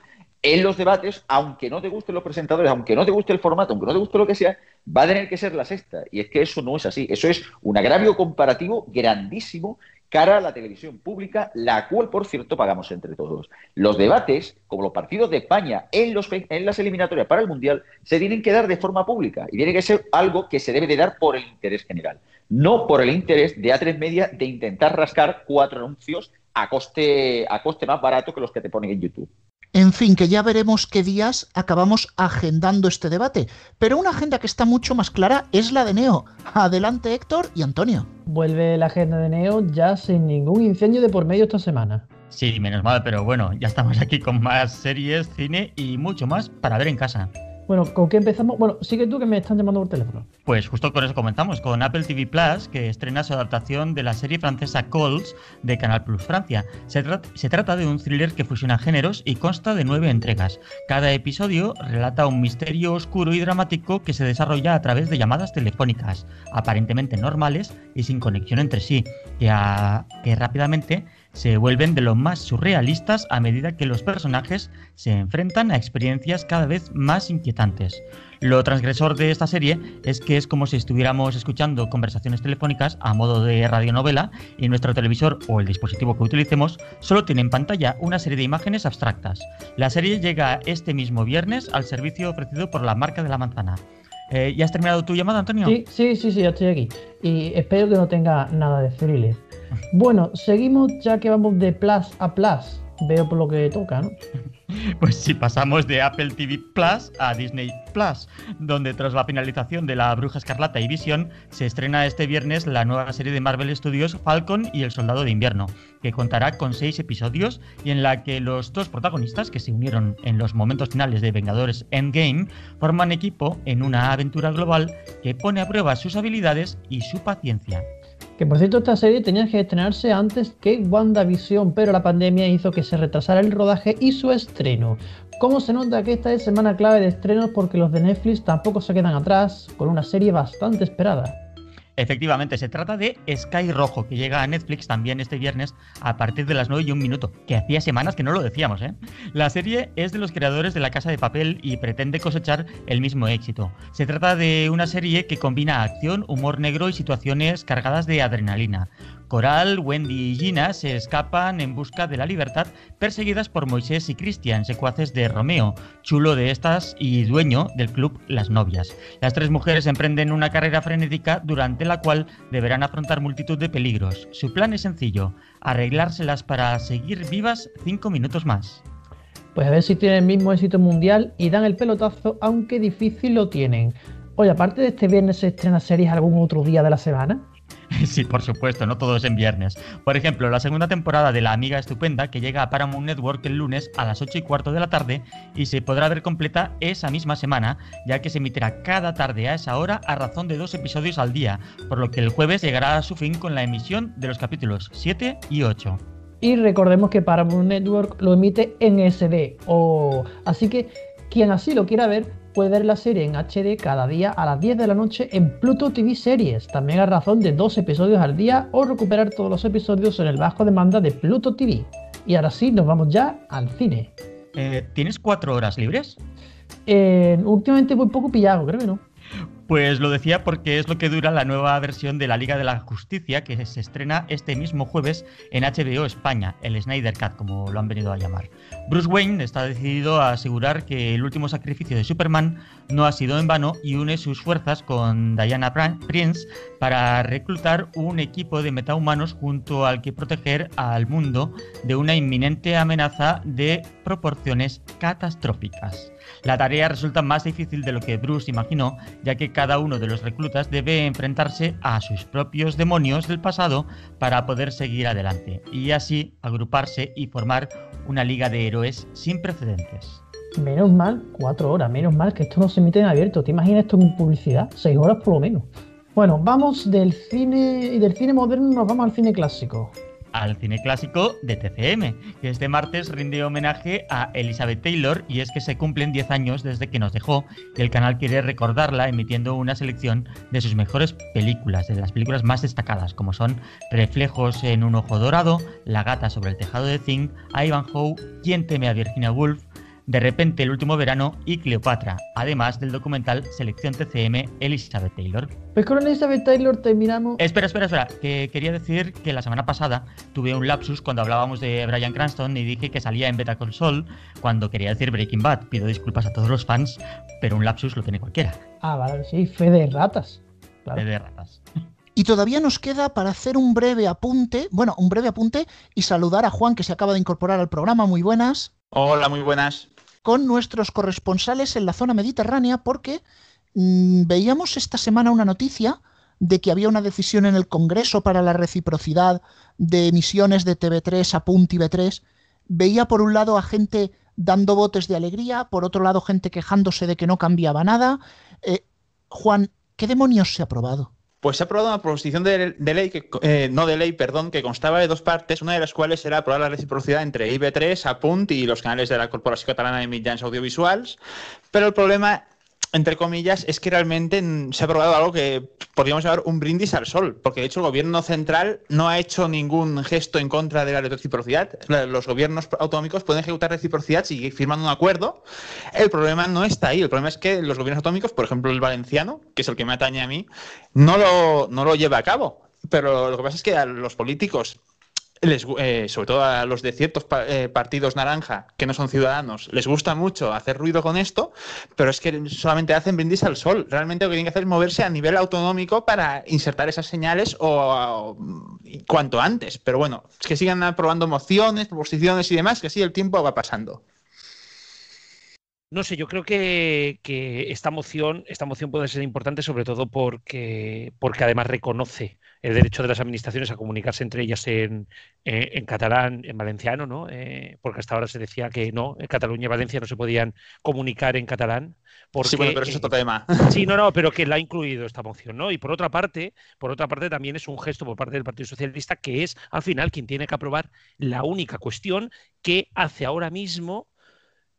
en los debates, aunque no te gusten los presentadores, aunque no te guste el formato, aunque no te guste lo que sea, va a tener que ser la sexta. Y es que eso no es así. Eso es un agravio comparativo grandísimo cara a la televisión pública, la cual, por cierto, pagamos entre todos. Los debates, como los partidos de España en, las eliminatorias para el Mundial, se tienen que dar de forma pública y tiene que ser algo que se debe de dar por el interés general, no por el interés de A3 Media de intentar rascar cuatro anuncios a coste más barato que los que te ponen en YouTube. En fin, que ya veremos qué días acabamos agendando este debate. Pero una agenda que está mucho más clara es la de Neo. Adelante Héctor y Antonio. Vuelve la agenda de Neo ya sin ningún incendio de por medio esta semana. Sí, menos mal, pero bueno, ya estamos aquí con más series, cine y mucho más para ver en casa. Bueno, ¿con qué empezamos? Bueno, sigue tú que me están llamando por teléfono. Pues justo con eso comenzamos, con Apple TV Plus, que estrena su adaptación de la serie francesa Calls de Canal Plus Francia. Se, se, trata de un thriller que fusiona géneros y consta de nueve entregas. Cada episodio relata un misterio oscuro y dramático que se desarrolla a través de llamadas telefónicas, aparentemente normales y sin conexión entre sí, que, que rápidamente se vuelven de lo más surrealistas a medida que los personajes se enfrentan a experiencias cada vez más inquietantes. Lo transgresor de esta serie es que es como si estuviéramos escuchando conversaciones telefónicas a modo de radionovela y nuestro televisor o el dispositivo que utilicemos solo tiene en pantalla una serie de imágenes abstractas. La serie llega este mismo viernes al servicio ofrecido por la marca de la manzana. Eh, ¿Ya has terminado tu llamada, Antonio? Sí, sí, sí, sí, ya estoy aquí. Y espero que no tenga nada de thriller. Bueno, seguimos ya que vamos de plus a plus. Veo por lo que toca, ¿no? Pues sí, pasamos de Apple TV Plus a Disney Plus, donde tras la finalización de La Bruja Escarlata y Visión, se estrena este viernes la nueva serie de Marvel Studios Falcon y El Soldado de Invierno, que contará con seis episodios y en la que los dos protagonistas, que se unieron en los momentos finales de Vengadores Endgame, forman equipo en una aventura global que pone a prueba sus habilidades y su paciencia. Que por cierto, esta serie tenía que estrenarse antes que WandaVision, pero la pandemia hizo que se retrasara el rodaje y su estreno. ¿Cómo se nota que esta es semana clave de estrenos? Porque los de Netflix tampoco se quedan atrás, con una serie bastante esperada. Efectivamente, se trata de Sky Rojo, que llega a Netflix también este viernes a partir de las 9 y un minuto, que hacía semanas que no lo decíamos, ¿eh? La serie es de los creadores de La Casa de Papel y pretende cosechar el mismo éxito. Se trata de una serie que combina acción, humor negro y situaciones cargadas de adrenalina. Coral, Wendy y Gina se escapan en busca de la libertad, perseguidas por Moisés y Cristian, secuaces de Romeo, chulo de estas y dueño del club Las Novias. Las tres mujeres emprenden una carrera frenética durante la cual deberán afrontar multitud de peligros. Su plan es sencillo, arreglárselas para seguir vivas cinco minutos más. Pues a ver si tienen el mismo éxito mundial y dan el pelotazo, aunque difícil lo tienen. Oye, aparte de este viernes, ¿se estrena series algún otro día de la semana? Sí, por supuesto, no todo es en viernes. Por ejemplo, la segunda temporada de La Amiga Estupenda, que llega a Paramount Network el lunes a las 8 y cuarto de la tarde y se podrá ver completa esa misma semana, ya que se emitirá cada tarde a esa hora a razón de dos episodios al día, por lo que el jueves llegará a su fin con la emisión de los capítulos 7 y 8. Y recordemos que Paramount Network lo emite en SD, o... así que quien así lo quiera ver puede ver la serie en HD cada día a las 10 de la noche en Pluto TV Series, también a razón de dos episodios al día o recuperar todos los episodios en el bajo demanda de Pluto TV. Y ahora sí, nos vamos ya al cine. Eh, ¿Tienes cuatro horas libres? Eh, últimamente voy poco pillado, creo que no. Pues lo decía porque es lo que dura la nueva versión de la Liga de la Justicia que se estrena este mismo jueves en HBO España, el Snyder Cut, como lo han venido a llamar. Bruce Wayne está decidido a asegurar que el último sacrificio de Superman no ha sido en vano y une sus fuerzas con Diana Prince para reclutar un equipo de metahumanos junto al que proteger al mundo de una inminente amenaza de proporciones catastróficas. La tarea resulta más difícil de lo que Bruce imaginó, ya que cada uno de los reclutas debe enfrentarse a sus propios demonios del pasado para poder seguir adelante, y así agruparse y formar una liga de héroes sin precedentes. Menos mal, cuatro horas, menos mal que esto no se emite en abierto. ¿Te imaginas esto en publicidad? Seis horas por lo menos. Bueno, vamos del cine y del cine moderno nos vamos al cine clásico al cine clásico de TCM, que este martes rinde homenaje a Elizabeth Taylor y es que se cumplen 10 años desde que nos dejó y el canal quiere recordarla emitiendo una selección de sus mejores películas, de las películas más destacadas, como son Reflejos en un ojo dorado, La gata sobre el tejado de zinc, Ivanhoe, Quien teme a Virginia Woolf, de repente el último verano y Cleopatra, además del documental Selección TCM Elizabeth Taylor. Pues con Elizabeth Taylor terminamos. Espera, espera, espera, que quería decir que la semana pasada tuve un lapsus cuando hablábamos de Brian Cranston y dije que salía en Beta Sol cuando quería decir Breaking Bad. Pido disculpas a todos los fans, pero un lapsus lo tiene cualquiera. Ah, vale, sí, fe de ratas. Fe de ratas. Y todavía nos queda para hacer un breve apunte, bueno, un breve apunte y saludar a Juan que se acaba de incorporar al programa. Muy buenas. Hola, muy buenas con nuestros corresponsales en la zona mediterránea porque mm, veíamos esta semana una noticia de que había una decisión en el Congreso para la reciprocidad de emisiones de TV3 a Punti TV3. Veía por un lado a gente dando botes de alegría, por otro lado gente quejándose de que no cambiaba nada. Eh, Juan, ¿qué demonios se ha aprobado? Pues se ha aprobado una proposición de, ley, que, eh, no de ley, perdón, que constaba de dos partes, una de las cuales era aprobar la reciprocidad entre IB3, Apunt y los canales de la Corporación Catalana de Mitjans Audiovisuals, pero el problema entre comillas, es que realmente se ha aprobado algo que podríamos llamar un brindis al sol, porque de hecho el gobierno central no ha hecho ningún gesto en contra de la reciprocidad. Los gobiernos autonómicos pueden ejecutar reciprocidad si firman un acuerdo. El problema no está ahí, el problema es que los gobiernos autonómicos, por ejemplo el valenciano, que es el que me atañe a mí, no lo, no lo lleva a cabo. Pero lo que pasa es que a los políticos eh, sobre todo a los de ciertos eh, partidos naranja que no son ciudadanos, les gusta mucho hacer ruido con esto, pero es que solamente hacen brindis al sol. Realmente lo que tienen que hacer es moverse a nivel autonómico para insertar esas señales o, cuanto antes. Pero bueno, es que sigan aprobando mociones, proposiciones y demás, que así el tiempo va pasando. No sé, yo creo que, esta moción, esta moción puede ser importante sobre todo porque, porque además reconoce el derecho de las administraciones a comunicarse entre ellas en, en, catalán, en valenciano, ¿no? Eh, porque hasta ahora se decía que no, en Cataluña y Valencia no se podían comunicar en catalán. Porque, sí, bueno, pero eso es otro tema. Sí, no, no, pero que la ha incluido esta moción, ¿no? Y por otra parte, por otra parte también es un gesto por parte del Partido Socialista que es al final quien tiene que aprobar la única cuestión que hace ahora mismo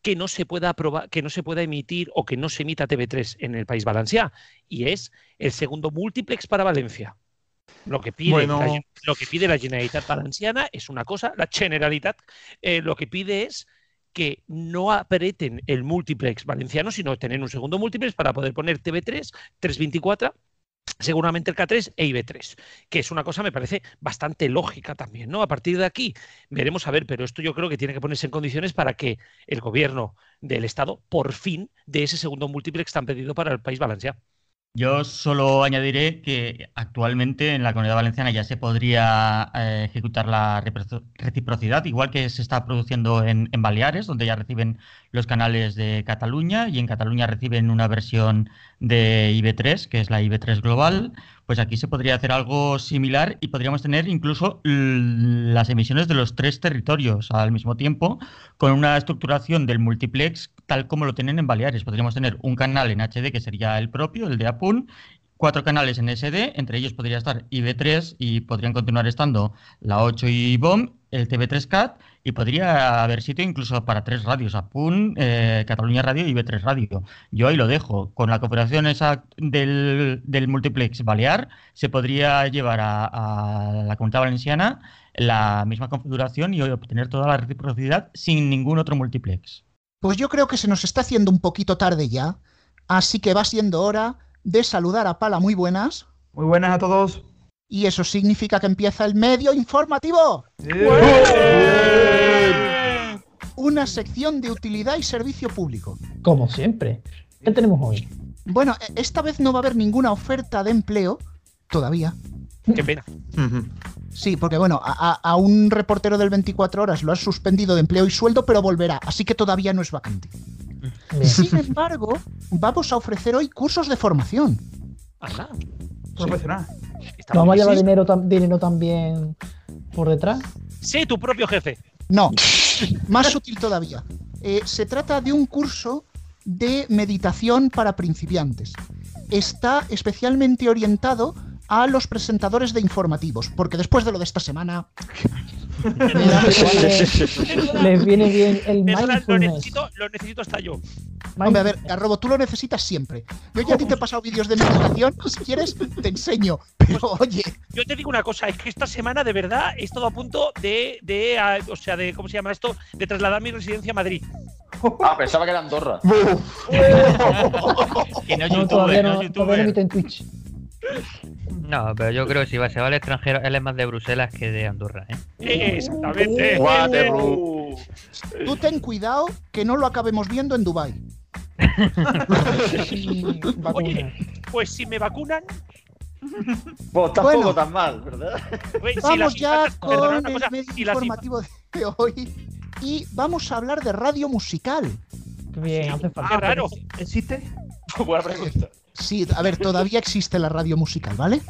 que no se pueda aprobar, que no se pueda emitir o que no se emita TV3 en el País Valencià y es el segundo multiplex para Valencia. Lo que pide, la, lo que pide la Generalitat Valenciana es una cosa, la Generalitat eh, lo que pide es que no apreten el multiplex valenciano, sino tener un segundo multiplex para poder poner TV3, 324 seguramente el K3 e IB3, que es una cosa, me parece, bastante lógica también, ¿no? A partir de aquí veremos a ver, pero esto yo creo que tiene que ponerse en condiciones para que el gobierno del Estado por fin dé ese segundo múltiplex tan pedido para el país Valencia. Yo solo añadiré que actualmente en la Comunidad Valenciana ya se podría eh, ejecutar la reciprocidad, igual que se está produciendo en, Baleares, donde ya reciben los canales de Cataluña y en Cataluña reciben una versión de IB3, que es la IB3 Global. Pues aquí se podría hacer algo similar y podríamos tener incluso las emisiones de los tres territorios al mismo tiempo, con una estructuración del multiplex tal como lo tienen en Baleares. Podríamos tener un canal en HD que sería el propio, el de APUN, cuatro canales en SD, entre ellos podría estar IB3 y podrían continuar estando la 8 y BOM, el TV3CAT y podría haber sitio incluso para tres radios, APUN, eh, Cataluña Radio y IB3 Radio. Yo ahí lo dejo. Con la cooperación esa del, multiplex Balear se podría llevar a, a la comunidad valenciana la misma configuración y obtener toda la reciprocidad sin ningún otro multiplex. Pues yo creo que se nos está haciendo un poquito tarde ya, así que va siendo hora de saludar a Pala. Muy buenas. Muy buenas a todos. Y eso significa que empieza el medio informativo. Una sección de utilidad y servicio público. Como siempre. ¿Qué tenemos hoy? Bueno, e, esta vez no va a haber ninguna oferta de empleo, todavía. Qué pena. Sí, porque bueno, a, un reportero del 24 horas lo has suspendido de empleo y sueldo, pero volverá, así que todavía no es vacante. Sin embargo, vamos a ofrecer hoy cursos de formación. Ajá. Profesional. ¿Vamos a llevar dinero, dinero también por detrás? Sí, tu propio jefe. No, más sutil todavía. Eh, se trata de un curso de meditación para principiantes. Está especialmente orientado a los presentadores de informativos, porque después de lo de esta semana... Les viene bien el mindfulness. Lo necesito, lo necesito hasta yo. Hombre, a ver, Garrobo, tú lo necesitas siempre. Yo ya a ti te he pasado vídeos de meditación, si quieres te enseño, pero oye... Yo te digo una cosa, es que esta semana de verdad he estado a punto de, de o sea, de, ¿cómo se llama esto? De trasladar mi residencia a Madrid. Ah, pensaba que era Andorra. que no, YouTube, todavía no, en Twitch. No, pero yo creo que si va, se va al extranjero, él es más de Bruselas que de Andorra, ¿eh? Exactamente. Tú ten cuidado que no lo acabemos viendo en Dubai. Oye, pues si me vacunan. Pues tampoco tan mal, ¿verdad? Pues, vamos ya con el medio informativo de hoy y vamos a hablar de radio musical. Bien, hace falta. Ah, raro. ¿Existe? Buena pregunta. Sí, a ver, todavía existe la radio musical, ¿vale?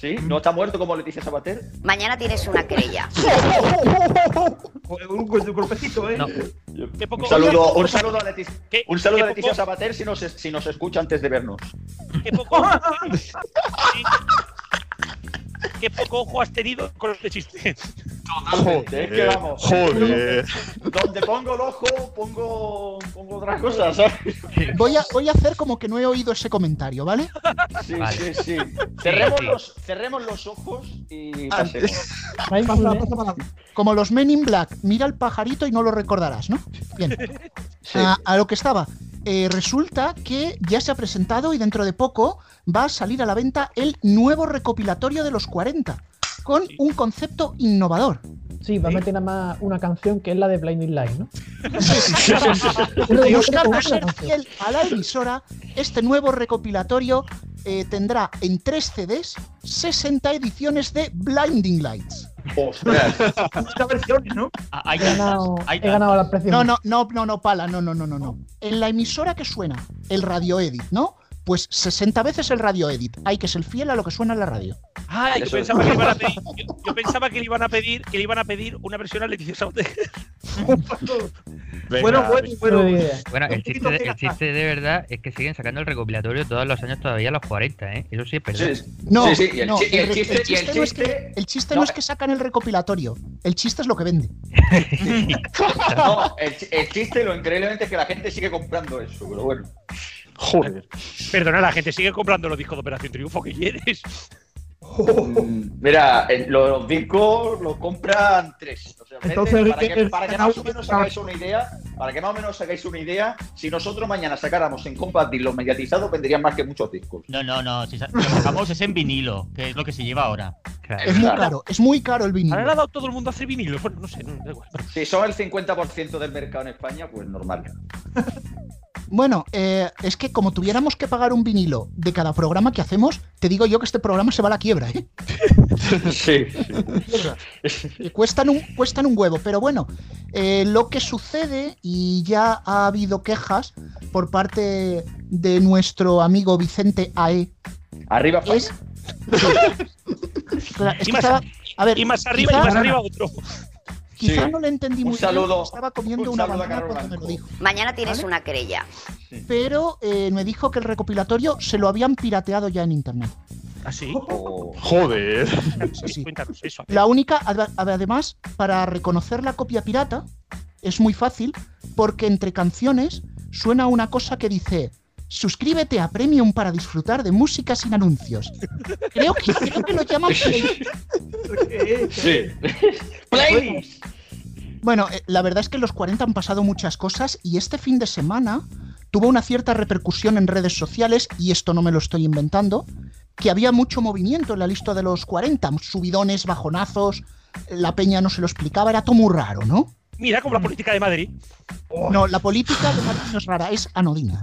Sí, no está muerto como Leticia Sabater. Mañana tienes una querella. un golpecito, ¿eh? No, Qué poco- Un saludo, un saludo a Leticia, qué- un saludo qué a Leticia poco- Sabater si nos, si nos escucha antes de vernos. qué poco, sí. Qué poco ojo has tenido con este chiste. Totalmente, es que vamos. Joder. Donde pongo el ojo, pongo, pongo otra cosa, ¿sabes? Voy a, voy a hacer como que no he oído ese comentario, ¿vale? Sí, Vale. sí, sí. Cerremos, sí. Los, cerremos los ojos y Ah, pasemos. Pasa, pasa, pasa. Como los Men in Black, mira al pajarito y no lo recordarás, ¿no? Bien. Sí. A, a lo que estaba. Eh, resulta que ya se ha presentado y dentro de poco va a salir a la venta el nuevo recopilatorio de los 40, con un concepto innovador. Sí, va a meter nada más una canción que es la de Blinding Light, ¿no? De buscar ser fiel a la emisora, este nuevo recopilatorio eh, tendrá en tres CDs 60 ediciones de Blinding Lights. Ostras. Muchas versiones, ¿no? Ah, Hay He ganado, hay he ganado la presión. No, no, no, no, no, pala, no, no, no, no, no. En la emisora que suena, el radio edit, ¿no? Pues 60 veces el radio edit. Hay que ser fiel a lo que suena en la radio. Ah, yo pensaba, que le iban a pedir, yo, yo pensaba que le iban a pedir que le iban a pedir una versión a Leticia. Venga, Bueno, bueno, No bueno. Bueno, el chiste, de, pega el chiste de verdad es que siguen sacando el recopilatorio todos los años todavía a los 40, ¿eh? Eso sí es verdad. Sí, No, sí, sí, y el, no, el chiste, no es que, chiste- el chiste no, no es que sacan el recopilatorio, el chiste es lo que vende. no, el, el chiste, lo increíblemente es que la gente sigue comprando eso, pero bueno. Joder. Perdona, la gente sigue comprando los discos de Operación Triunfo que quieres. Mm, Mira, los discos los compran tres. O sea, Entonces, para, que, el- para que más o menos hagáis una idea, para que más o menos hagáis una idea, si nosotros mañana sacáramos en Compact los mediatizados, vendrían más que muchos discos. No, no, no. Si sa- lo que sacamos es en vinilo, que es lo que se lleva ahora. Claro. Es muy caro, es muy caro el Ahora le ha vinilo. dado todo el mundo a hacer vinilos. Bueno, no sé, no, da igual. Si son el 50% del mercado en España, pues normal. Bueno, eh, es que como tuviéramos que pagar un vinilo de cada programa que hacemos, te digo yo que este programa se va a la quiebra, ¿eh? Sí. Que cuestan un, cuestan un huevo. Pero bueno, eh, lo que sucede, y ya ha habido quejas por parte de nuestro amigo Vicente AE, Arriba es. Es Y que más- estaba- a ver, Y más arriba y más arriba otro. Quizá Sí. no le entendí Un muy saludo- bien. Estaba comiendo un una saludo a banana cuando me lo dijo. Mañana tienes ¿Vale? una querella. Pero eh, me dijo que el recopilatorio se lo habían pirateado ya en internet. Así. O- Joder. sí. Cuéntanos eso. La única, ad- además, para reconocer la copia pirata es muy fácil porque entre canciones suena una cosa que dice suscríbete a Premium para disfrutar de música sin anuncios. Creo que, creo que lo llaman play- Sí. Playlist. Bueno, eh, la verdad es que en los 40 han pasado muchas cosas y este fin de semana tuvo una cierta repercusión en redes sociales, y esto no me lo estoy inventando, que había mucho movimiento en la lista de los 40, subidones, bajonazos, la peña no se lo explicaba, era todo muy raro, ¿no? Mira, como la política de Madrid. No, la política de Madrid no es rara, es anodina.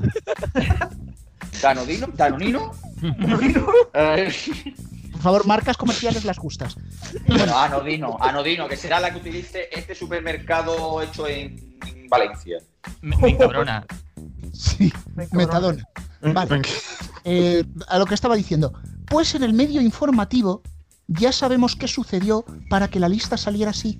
¿Danodino? ¿Danonino? Eh, Por favor, marcas comerciales las justas. bueno, Anodino, Anodino, que será la que utilice este supermercado hecho en, en Valencia. Me, me encabrona. Sí, metadona. Vale. Eh, a lo que estaba diciendo. Pues en el medio informativo ya sabemos qué sucedió para que la lista saliera así.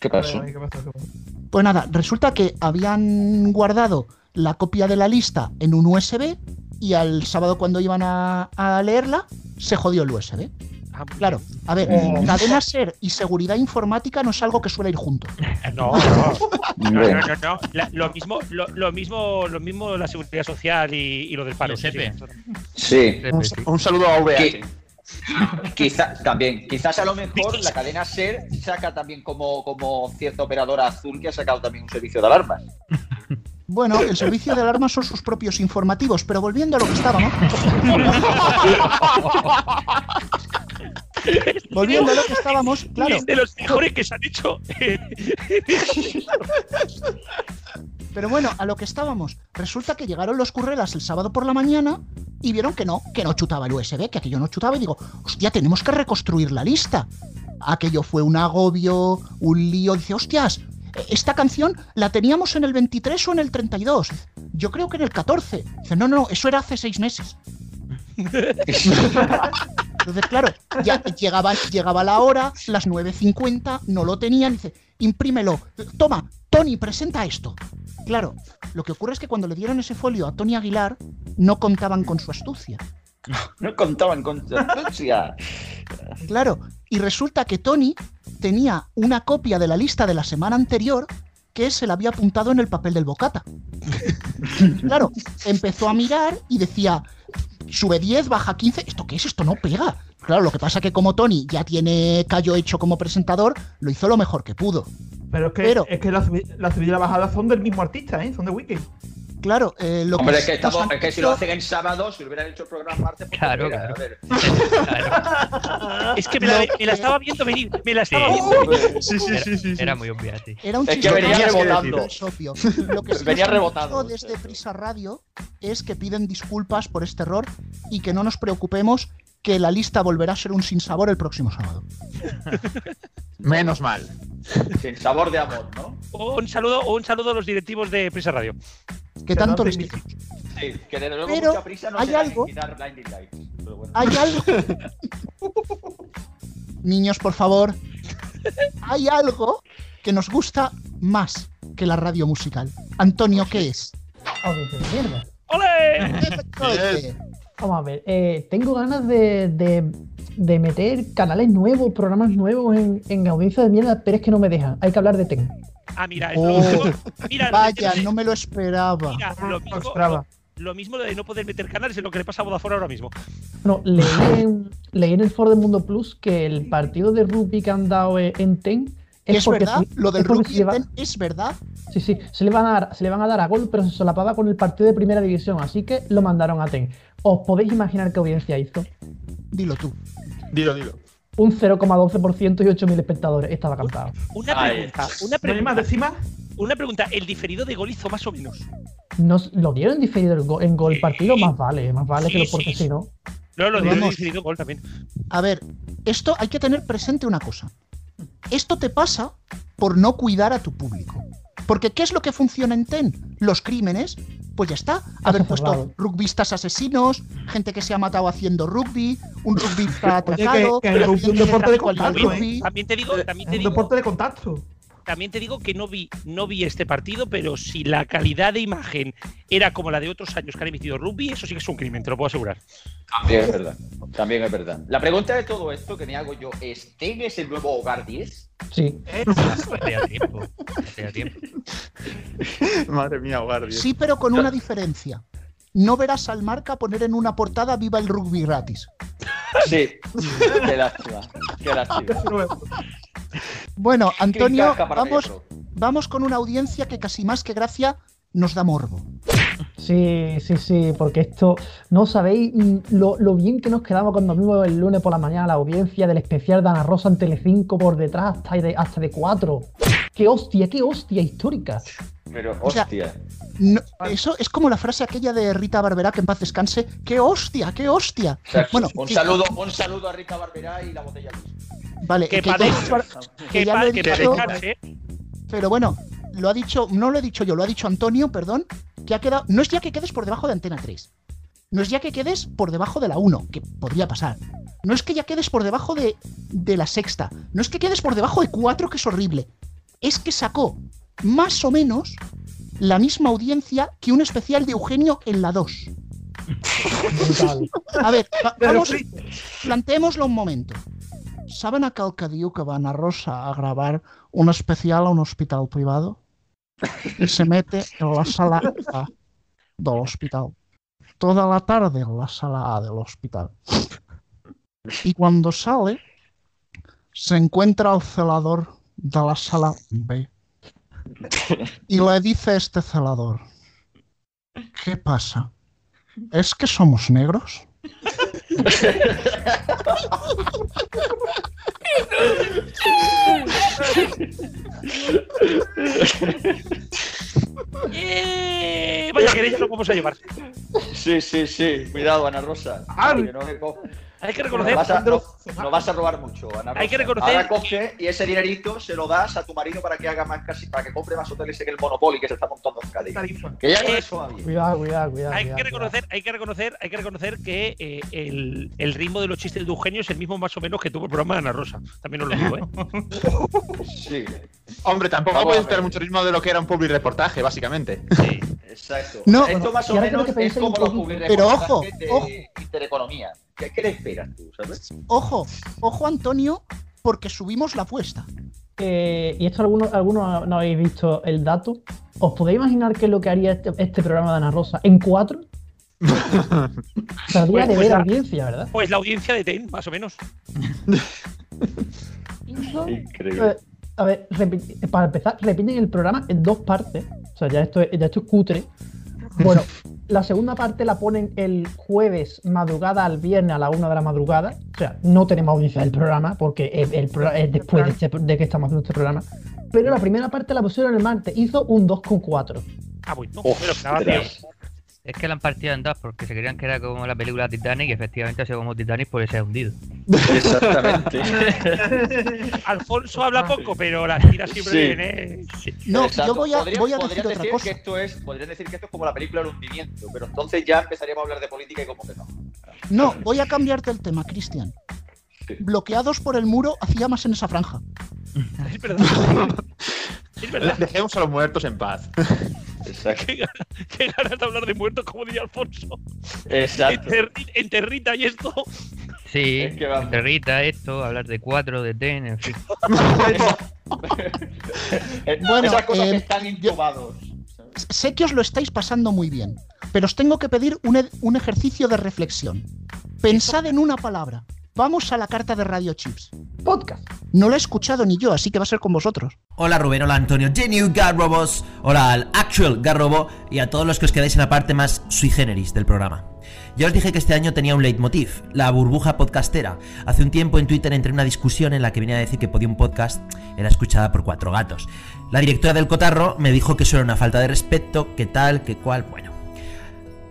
¿Qué pasó? Ay, ¿qué pasó? ¿Qué pasó? Pues nada, resulta que habían guardado la copia de la lista en un USB y al sábado cuando iban a, a leerla se jodió el USB. Ah, muy Claro, a ver, Oh. cadena ser y seguridad informática no es algo que suele ir junto. No, no, no, no, no, no. La- lo mismo, lo, lo mismo, lo mismo la seguridad social y, y lo del paro. SEPE. Sí. Un, un saludo a VH. Que- Quizá, también, quizás a lo mejor la cadena SER saca también como, como cierta operadora azul que ha sacado también un servicio de alarmas. Bueno, el servicio de alarma son sus propios informativos, pero volviendo a lo que estábamos. volviendo a lo que estábamos, claro. Es de los mejores que se han hecho. Pero bueno, a lo que estábamos. Resulta que llegaron los currelas el sábado por la mañana y vieron que no, que no chutaba el USB, que aquello no chutaba. Y digo, hostia, tenemos que reconstruir la lista. Aquello fue un agobio, un lío. Dice, hostias, esta canción la teníamos en el 23 o en el 32. Yo creo que en el 14. Dice, no, no, eso era hace seis meses. Entonces, claro, ya llegaba, llegaba la hora, las 9.50, no lo tenían, dice, imprímelo, toma, toma Tony, presenta esto. Claro, lo que ocurre es que cuando le dieron ese folio a Tony Aguilar, no contaban con su astucia. No contaban con su astucia. Claro, y resulta que Tony tenía una copia de la lista de la semana anterior que se la había apuntado en el papel del bocata. claro, empezó a mirar y decía, sube 10, baja 15, ¿esto qué es? Esto no pega. Claro, lo que pasa que como Tony ya tiene callo hecho como presentador, lo hizo lo mejor que pudo. Pero es que, Pero- es que la, subi- la subida y la bajada son del mismo artista, ¿eh? Son de Wiki. Claro, eh, lo Hombre, que es que, estamos- es que si lo hacen en sábado, si hubieran hecho el programa martes, pues Claro, mira, claro. a ver. Es que me la, me la estaba viendo venir. Me la estaba Sí. viendo venir. Sí, sí, sí, sí. sí. Era muy obvia, sí. Era un Es que chiste venía rebotando. es obvio. Lo que sí Venía rebotando. dicho desde Prisa Radio es que piden disculpas por este error y que no nos preocupemos que la lista volverá a ser un sinsabor el próximo sábado. Menos mal. Sin sabor de amor, ¿no? Un saludo, un saludo a los directivos de Prisa Radio. Que tanto les queremos. Sí, que desde luego Pero mucha prisa no hay algo- quitar Blinding Lights. Pero bueno. Hay algo. Niños, por favor. Hay algo que nos gusta más que la radio musical. Antonio, ¿qué es? ¡Ole! Vamos a ver, eh, tengo ganas de, de- de meter canales nuevos, programas nuevos en, en audiencia de mierda, pero es que no me dejan. Hay que hablar de Ten. Ah, mira, es Oh, lo mismo. Mira, Vaya, lo- no me lo esperaba. mira, lo mismo, Strava. lo, lo mismo de no poder meter canales es lo que le pasa a Vodafone ahora mismo. Bueno, leí en, leí en el foro del Mundo Plus que el partido de rugby que han dado en Ten Es porque verdad, se- lo del es rugby lleva- en Ten es verdad. Sí, sí, se le, van a dar, se le van a dar a gol, pero se solapaba con el partido de primera división, así que lo mandaron a Ten. ¿Os podéis imaginar qué audiencia hizo? Dilo tú. Dilo, dilo. Un 0,12% y 8.000 espectadores. Estaba cantado. Una pregunta, una ¿No hay más pregunta, decima? una pregunta. ¿El diferido de gol hizo más o menos? Nos, lo dieron diferido en gol Sí. partido, más vale, más vale que lo porque sí. si no. No, lo dieron Vamos. diferido gol también. A ver, esto hay que tener presente una cosa. Esto te pasa por no cuidar a tu público. Porque ¿qué es lo que funciona en TEN? Los crímenes. Pues ya está. Haber puesto cerrado. rugbistas asesinos, gente que se ha matado haciendo rugby, un rugbista Oye, que- atracado, que el rugby es un deporte de contacto, rugby. También te digo, también te un digo, deporte de contacto. También te digo que no vi, no vi este partido, pero si la calidad de imagen era como la de otros años que han emitido rugby, eso sí que es un crimen, te lo puedo asegurar. También es verdad. También es verdad. La pregunta de todo esto que me hago yo es: ¿Ten es el nuevo hogar 10? Sí. Tiempo. Hacía tiempo. Madre mía, guardia. Sí, pero con una diferencia. No verás al marca poner en una portada Viva el rugby gratis. Sí. Qué lástima. Qué lástima. Bueno, ¿Qué Antonio, vamos, vamos con una audiencia que casi más que gracia nos da morbo. Sí, sí, sí, porque esto, no sabéis lo, lo bien que nos quedamos cuando vimos el lunes por la mañana la audiencia del especial de Ana Rosa en Telecinco por detrás hasta de, hasta de 4. ¡Qué hostia, qué hostia histórica! Pero, O sea, hostia. No, eso es como la frase aquella de Rita Barberá, que en paz descanse. ¡Qué hostia, qué hostia! O sea, Bueno, un, que- saludo, un saludo a Rita Barberá y la botella Luis. Vale, Que que padece- ya- Que, ya pa- lo he que dicho, descanse. pero bueno, lo ha dicho, no lo he dicho yo, lo ha dicho Antonio, perdón, que ha quedado. No es ya que quedes por debajo de Antena 3. No es ya que quedes por debajo de la 1, que podría pasar. No es que ya quedes por debajo de, de la sexta. No es que quedes por debajo de 4, que es horrible. Es que sacó más o menos la misma audiencia que un especial de Eugenio en la 2. Brutal. A ver, vamos, planteémoslo un momento. ¿Saben aquel que que va a Ana Rosa a grabar un especial a un hospital privado? Y se mete en la sala A del hospital. Toda la tarde en la sala A del hospital. Y cuando sale, se encuentra al celador de la sala B. Y le dice a este celador, ¿qué pasa? ¿Es que somos negros? Vaya querella lo vamos a llevar. Sí, sí, sí. Cuidado, Ana Rosa. Ay. Que no le co- Hay que No reconocer. vas, a, no- no vas a robar mucho, Ana Hay que Rosa. reconocer Ahora coge y ese dinerito se lo das a tu marido para que haga más casi, para que compre más hoteles en el Monopoly que se está montando en Cádiz. Que ya Eh, eso. Cuidado, cuidado, cuidado. Hay cuidado, que reconocer, hay que reconocer, hay que reconocer que eh, el, el ritmo de los chistes de Eugenio es el mismo más o menos que tuvo el programa de Ana Rosa. También os lo digo, ¿eh? Sí, Hombre, tampoco ver. esperar mucho ritmo de lo que era un public reportaje, básicamente. Sí. exacto. No, Esto más o menos que es como los Pero ojo, de ojo. intereconomía. ¿Qué, ¿Qué le esperas tú, sabes? Ojo, ojo Antonio, porque subimos la apuesta. Eh, y esto algunos, algunos no habéis visto el dato. ¿Os podéis imaginar qué es lo que haría este, este programa de Ana Rosa en cuatro? Tardría Pues- de pues ver la- audiencia, ¿verdad? Pues la audiencia de TEN, más o menos. Increíble. Eh, a ver, para empezar, repiten el programa en dos partes. O sea, ya esto, es- ya esto es cutre. Bueno, la segunda parte la ponen el jueves madrugada al viernes a la una de la madrugada. O sea, no tenemos audiencia del programa porque el, el pro- es después de, este- de que estamos haciendo este programa. Pero la primera parte la pusieron el martes. Hizo un 2,4. Ah, bueno, estaba verás. Es que la han partido en dos porque se creían que era como la película Titanic y efectivamente ha sido como Titanic por ese hundido. Exactamente. Alfonso habla poco, pero las tiras siempre Sí. vienen. ¿eh? No, Exacto. yo voy a, voy a decir otra decir cosa. Que esto es, podrían decir que esto es como la película El hundimiento, pero entonces ya empezaríamos a hablar de política y como que no. No, voy a cambiarte el tema, Cristian. Bloqueados por el muro hacía más en esa franja. Es verdad. Es verdad. Dejemos a los muertos en paz. Exacto. Qué ganas, qué ganas de hablar de muertos, como diría Alfonso. Exacto. Y esto. Sí, Es que esto, hablar de cuatro, de ten, en fin. Bueno, Esas cosas eh, que están intubados. Sé que os lo estáis pasando muy bien, pero os tengo que pedir un, e- un ejercicio de reflexión. Pensad en una palabra. Vamos a la carta de Radio Chips. Podcast. No la he escuchado ni yo, así que va a ser con vosotros. Hola Rubén, hola Antonio, Genu Garrobos, hola al Actual Garrobo y a todos los que os quedáis en la parte más sui generis del programa. Ya os dije que este año tenía un leitmotiv, la burbuja podcastera. Hace un tiempo en Twitter entré en una discusión en la que venía a decir que Podium Podcast era escuchada por cuatro gatos. La directora del Cotarro me dijo que eso era una falta de respeto, que tal, que cual, bueno.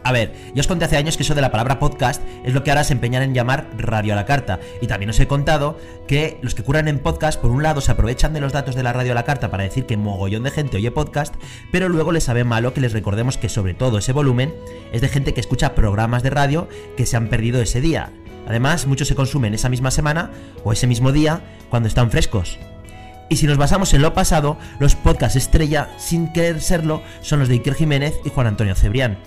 A ver, yo os conté hace años que eso de la palabra podcast es lo que ahora se empeñan en llamar radio a la carta. Y también os he contado que los que curan en podcast, por un lado, se aprovechan de los datos de la radio a la carta para decir que mogollón de gente oye podcast, pero luego les sabe malo que les recordemos que sobre todo ese volumen es de gente que escucha programas de radio que se han perdido ese día. Además, muchos se consumen esa misma semana o ese mismo día cuando están frescos. Y si nos basamos en lo pasado, los podcasts estrella, sin querer serlo, son los de Iker Jiménez y Juan Antonio Cebrián.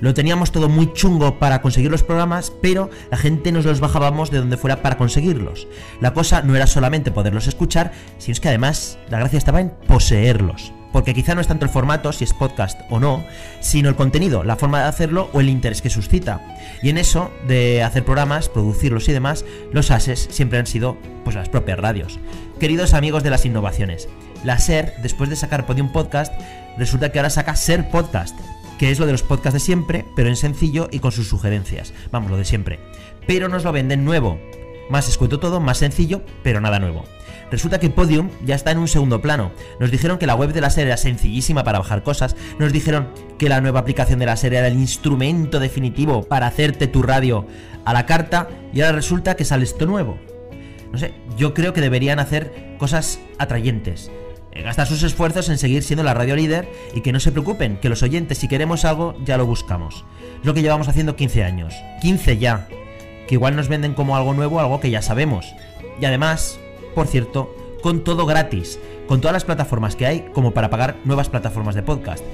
Lo teníamos todo muy chungo para conseguir los programas, pero la gente nos los bajábamos de donde fuera para conseguirlos. La cosa no era solamente poderlos escuchar, sino es que además la gracia estaba en poseerlos. Porque quizá no es tanto el formato, si es podcast o no, sino el contenido, la forma de hacerlo o el interés que suscita. Y en eso, de hacer programas, producirlos y demás, los ases siempre han sido pues las propias radios. Queridos amigos de las innovaciones, la SER, después de sacar Podium Podcast, resulta que ahora saca SER Podcast, que es lo de los podcasts de siempre, pero en sencillo y con sus sugerencias. Vamos, lo de siempre. Pero nos lo venden nuevo. Más escueto todo, más sencillo, pero nada nuevo. Resulta que Podium ya está en un segundo plano. Nos dijeron que la web de la serie era sencillísima para bajar cosas. Nos dijeron que la nueva aplicación de la serie era el instrumento definitivo para hacerte tu radio a la carta. Y ahora resulta que sale esto nuevo. No sé, yo creo que deberían hacer cosas atrayentes. Eh, Gastar sus esfuerzos en seguir siendo la radio líder y que no se preocupen, que los oyentes si queremos algo ya lo buscamos. Lo que llevamos haciendo 15 años. 15 ya. Que igual nos venden como algo nuevo, algo que ya sabemos. Y además, por cierto, con todo gratis. Con todas las plataformas que hay como para pagar nuevas plataformas de podcast.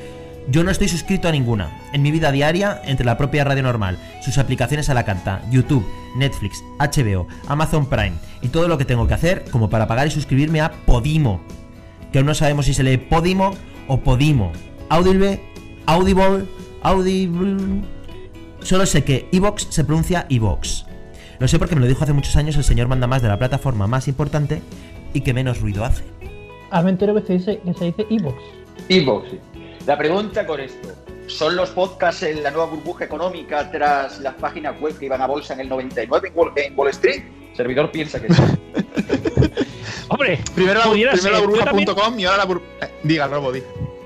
Yo no estoy suscrito a ninguna. En mi vida diaria, entre la propia radio normal, sus aplicaciones a la carta, YouTube, Netflix, HBO, Amazon Prime y todo lo que tengo que hacer como para pagar y suscribirme a Podimo. Que aún no sabemos si se lee Podimo o Podimo. Audible, Audible, Audible. Solo sé que Evox se pronuncia Evox. Lo sé porque me lo dijo hace muchos años el señor manda más de la plataforma más importante y que menos ruido hace. Ahora me entero que se dice, que se dice Evox. Evox, sí. La pregunta con esto. ¿Son los podcasts en la nueva burbuja económica tras las páginas web que iban a bolsa en el 99 en Wall, en Wall Street? Servidor piensa que sí. Hombre, Primero la, primero burbuja.com y ahora la burbuja. diga, Robo, di.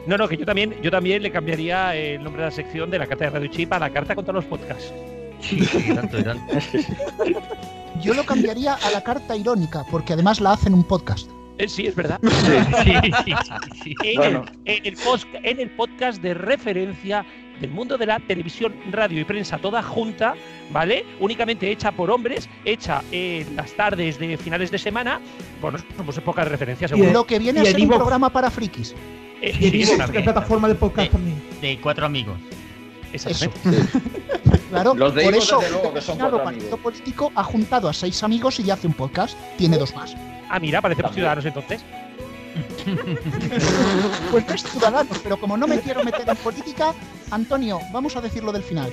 No, no, que yo también, yo también le cambiaría el nombre de la sección de la carta de Radio Chip a la carta contra los podcasts. Sí, sí, tanto tanto. Yo lo cambiaría a la carta irónica, porque además la hacen un podcast. Eh, Sí, es verdad. Sí, sí, sí, sí. En, Bueno. el, en el post- en el podcast de referencia del mundo de la televisión, radio y prensa toda junta, ¿vale? Únicamente hecha por hombres, hecha en las tardes de finales de semana. Bueno, pues es poca referencia, seguro. Lo que viene a y en ser un programa para frikis. Eh, Y sí, plataforma de podcast también. De cuatro amigos. Eso. exactamente. Claro, Los de por eso luego, que son partido amigos. político ha juntado a seis amigos y ya hace un podcast. Tiene dos más. Ah, mira, parecemos ciudadanos entonces. Pues no es ciudadano, pero como no me quiero meter en política, Antonio, vamos a decir lo del final.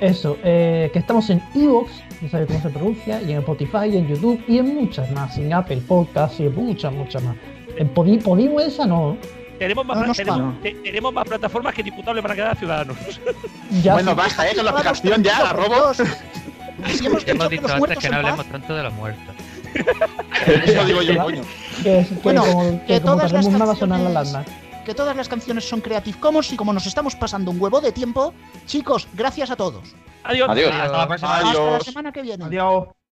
Eso, eh, que estamos en Evox, no sabe cómo se pronuncia, y en Spotify, y en YouTube, y en muchas más, en Apple Podcast, y en muchas, muchas más. En Podi- Podimo esa no. Tenemos más, No nos tenemos, te- tenemos más plataformas que diputables para quedar ciudadanos. Ya Bueno, sí. basta, ¿eh? Con la Vamos, explicación ya. Si hemos Hemos dicho que antes que no hablemos tanto de los muertos. Eso digo yo, coño. que, es- que Bueno, como, que que como todas las sonar la canciones- que todas las canciones son Creative Commons y como nos estamos pasando un huevo de tiempo, chicos, gracias a todos. Adiós. Adiós. Hasta la próxima. Hasta la Adiós. semana que viene. Adiós.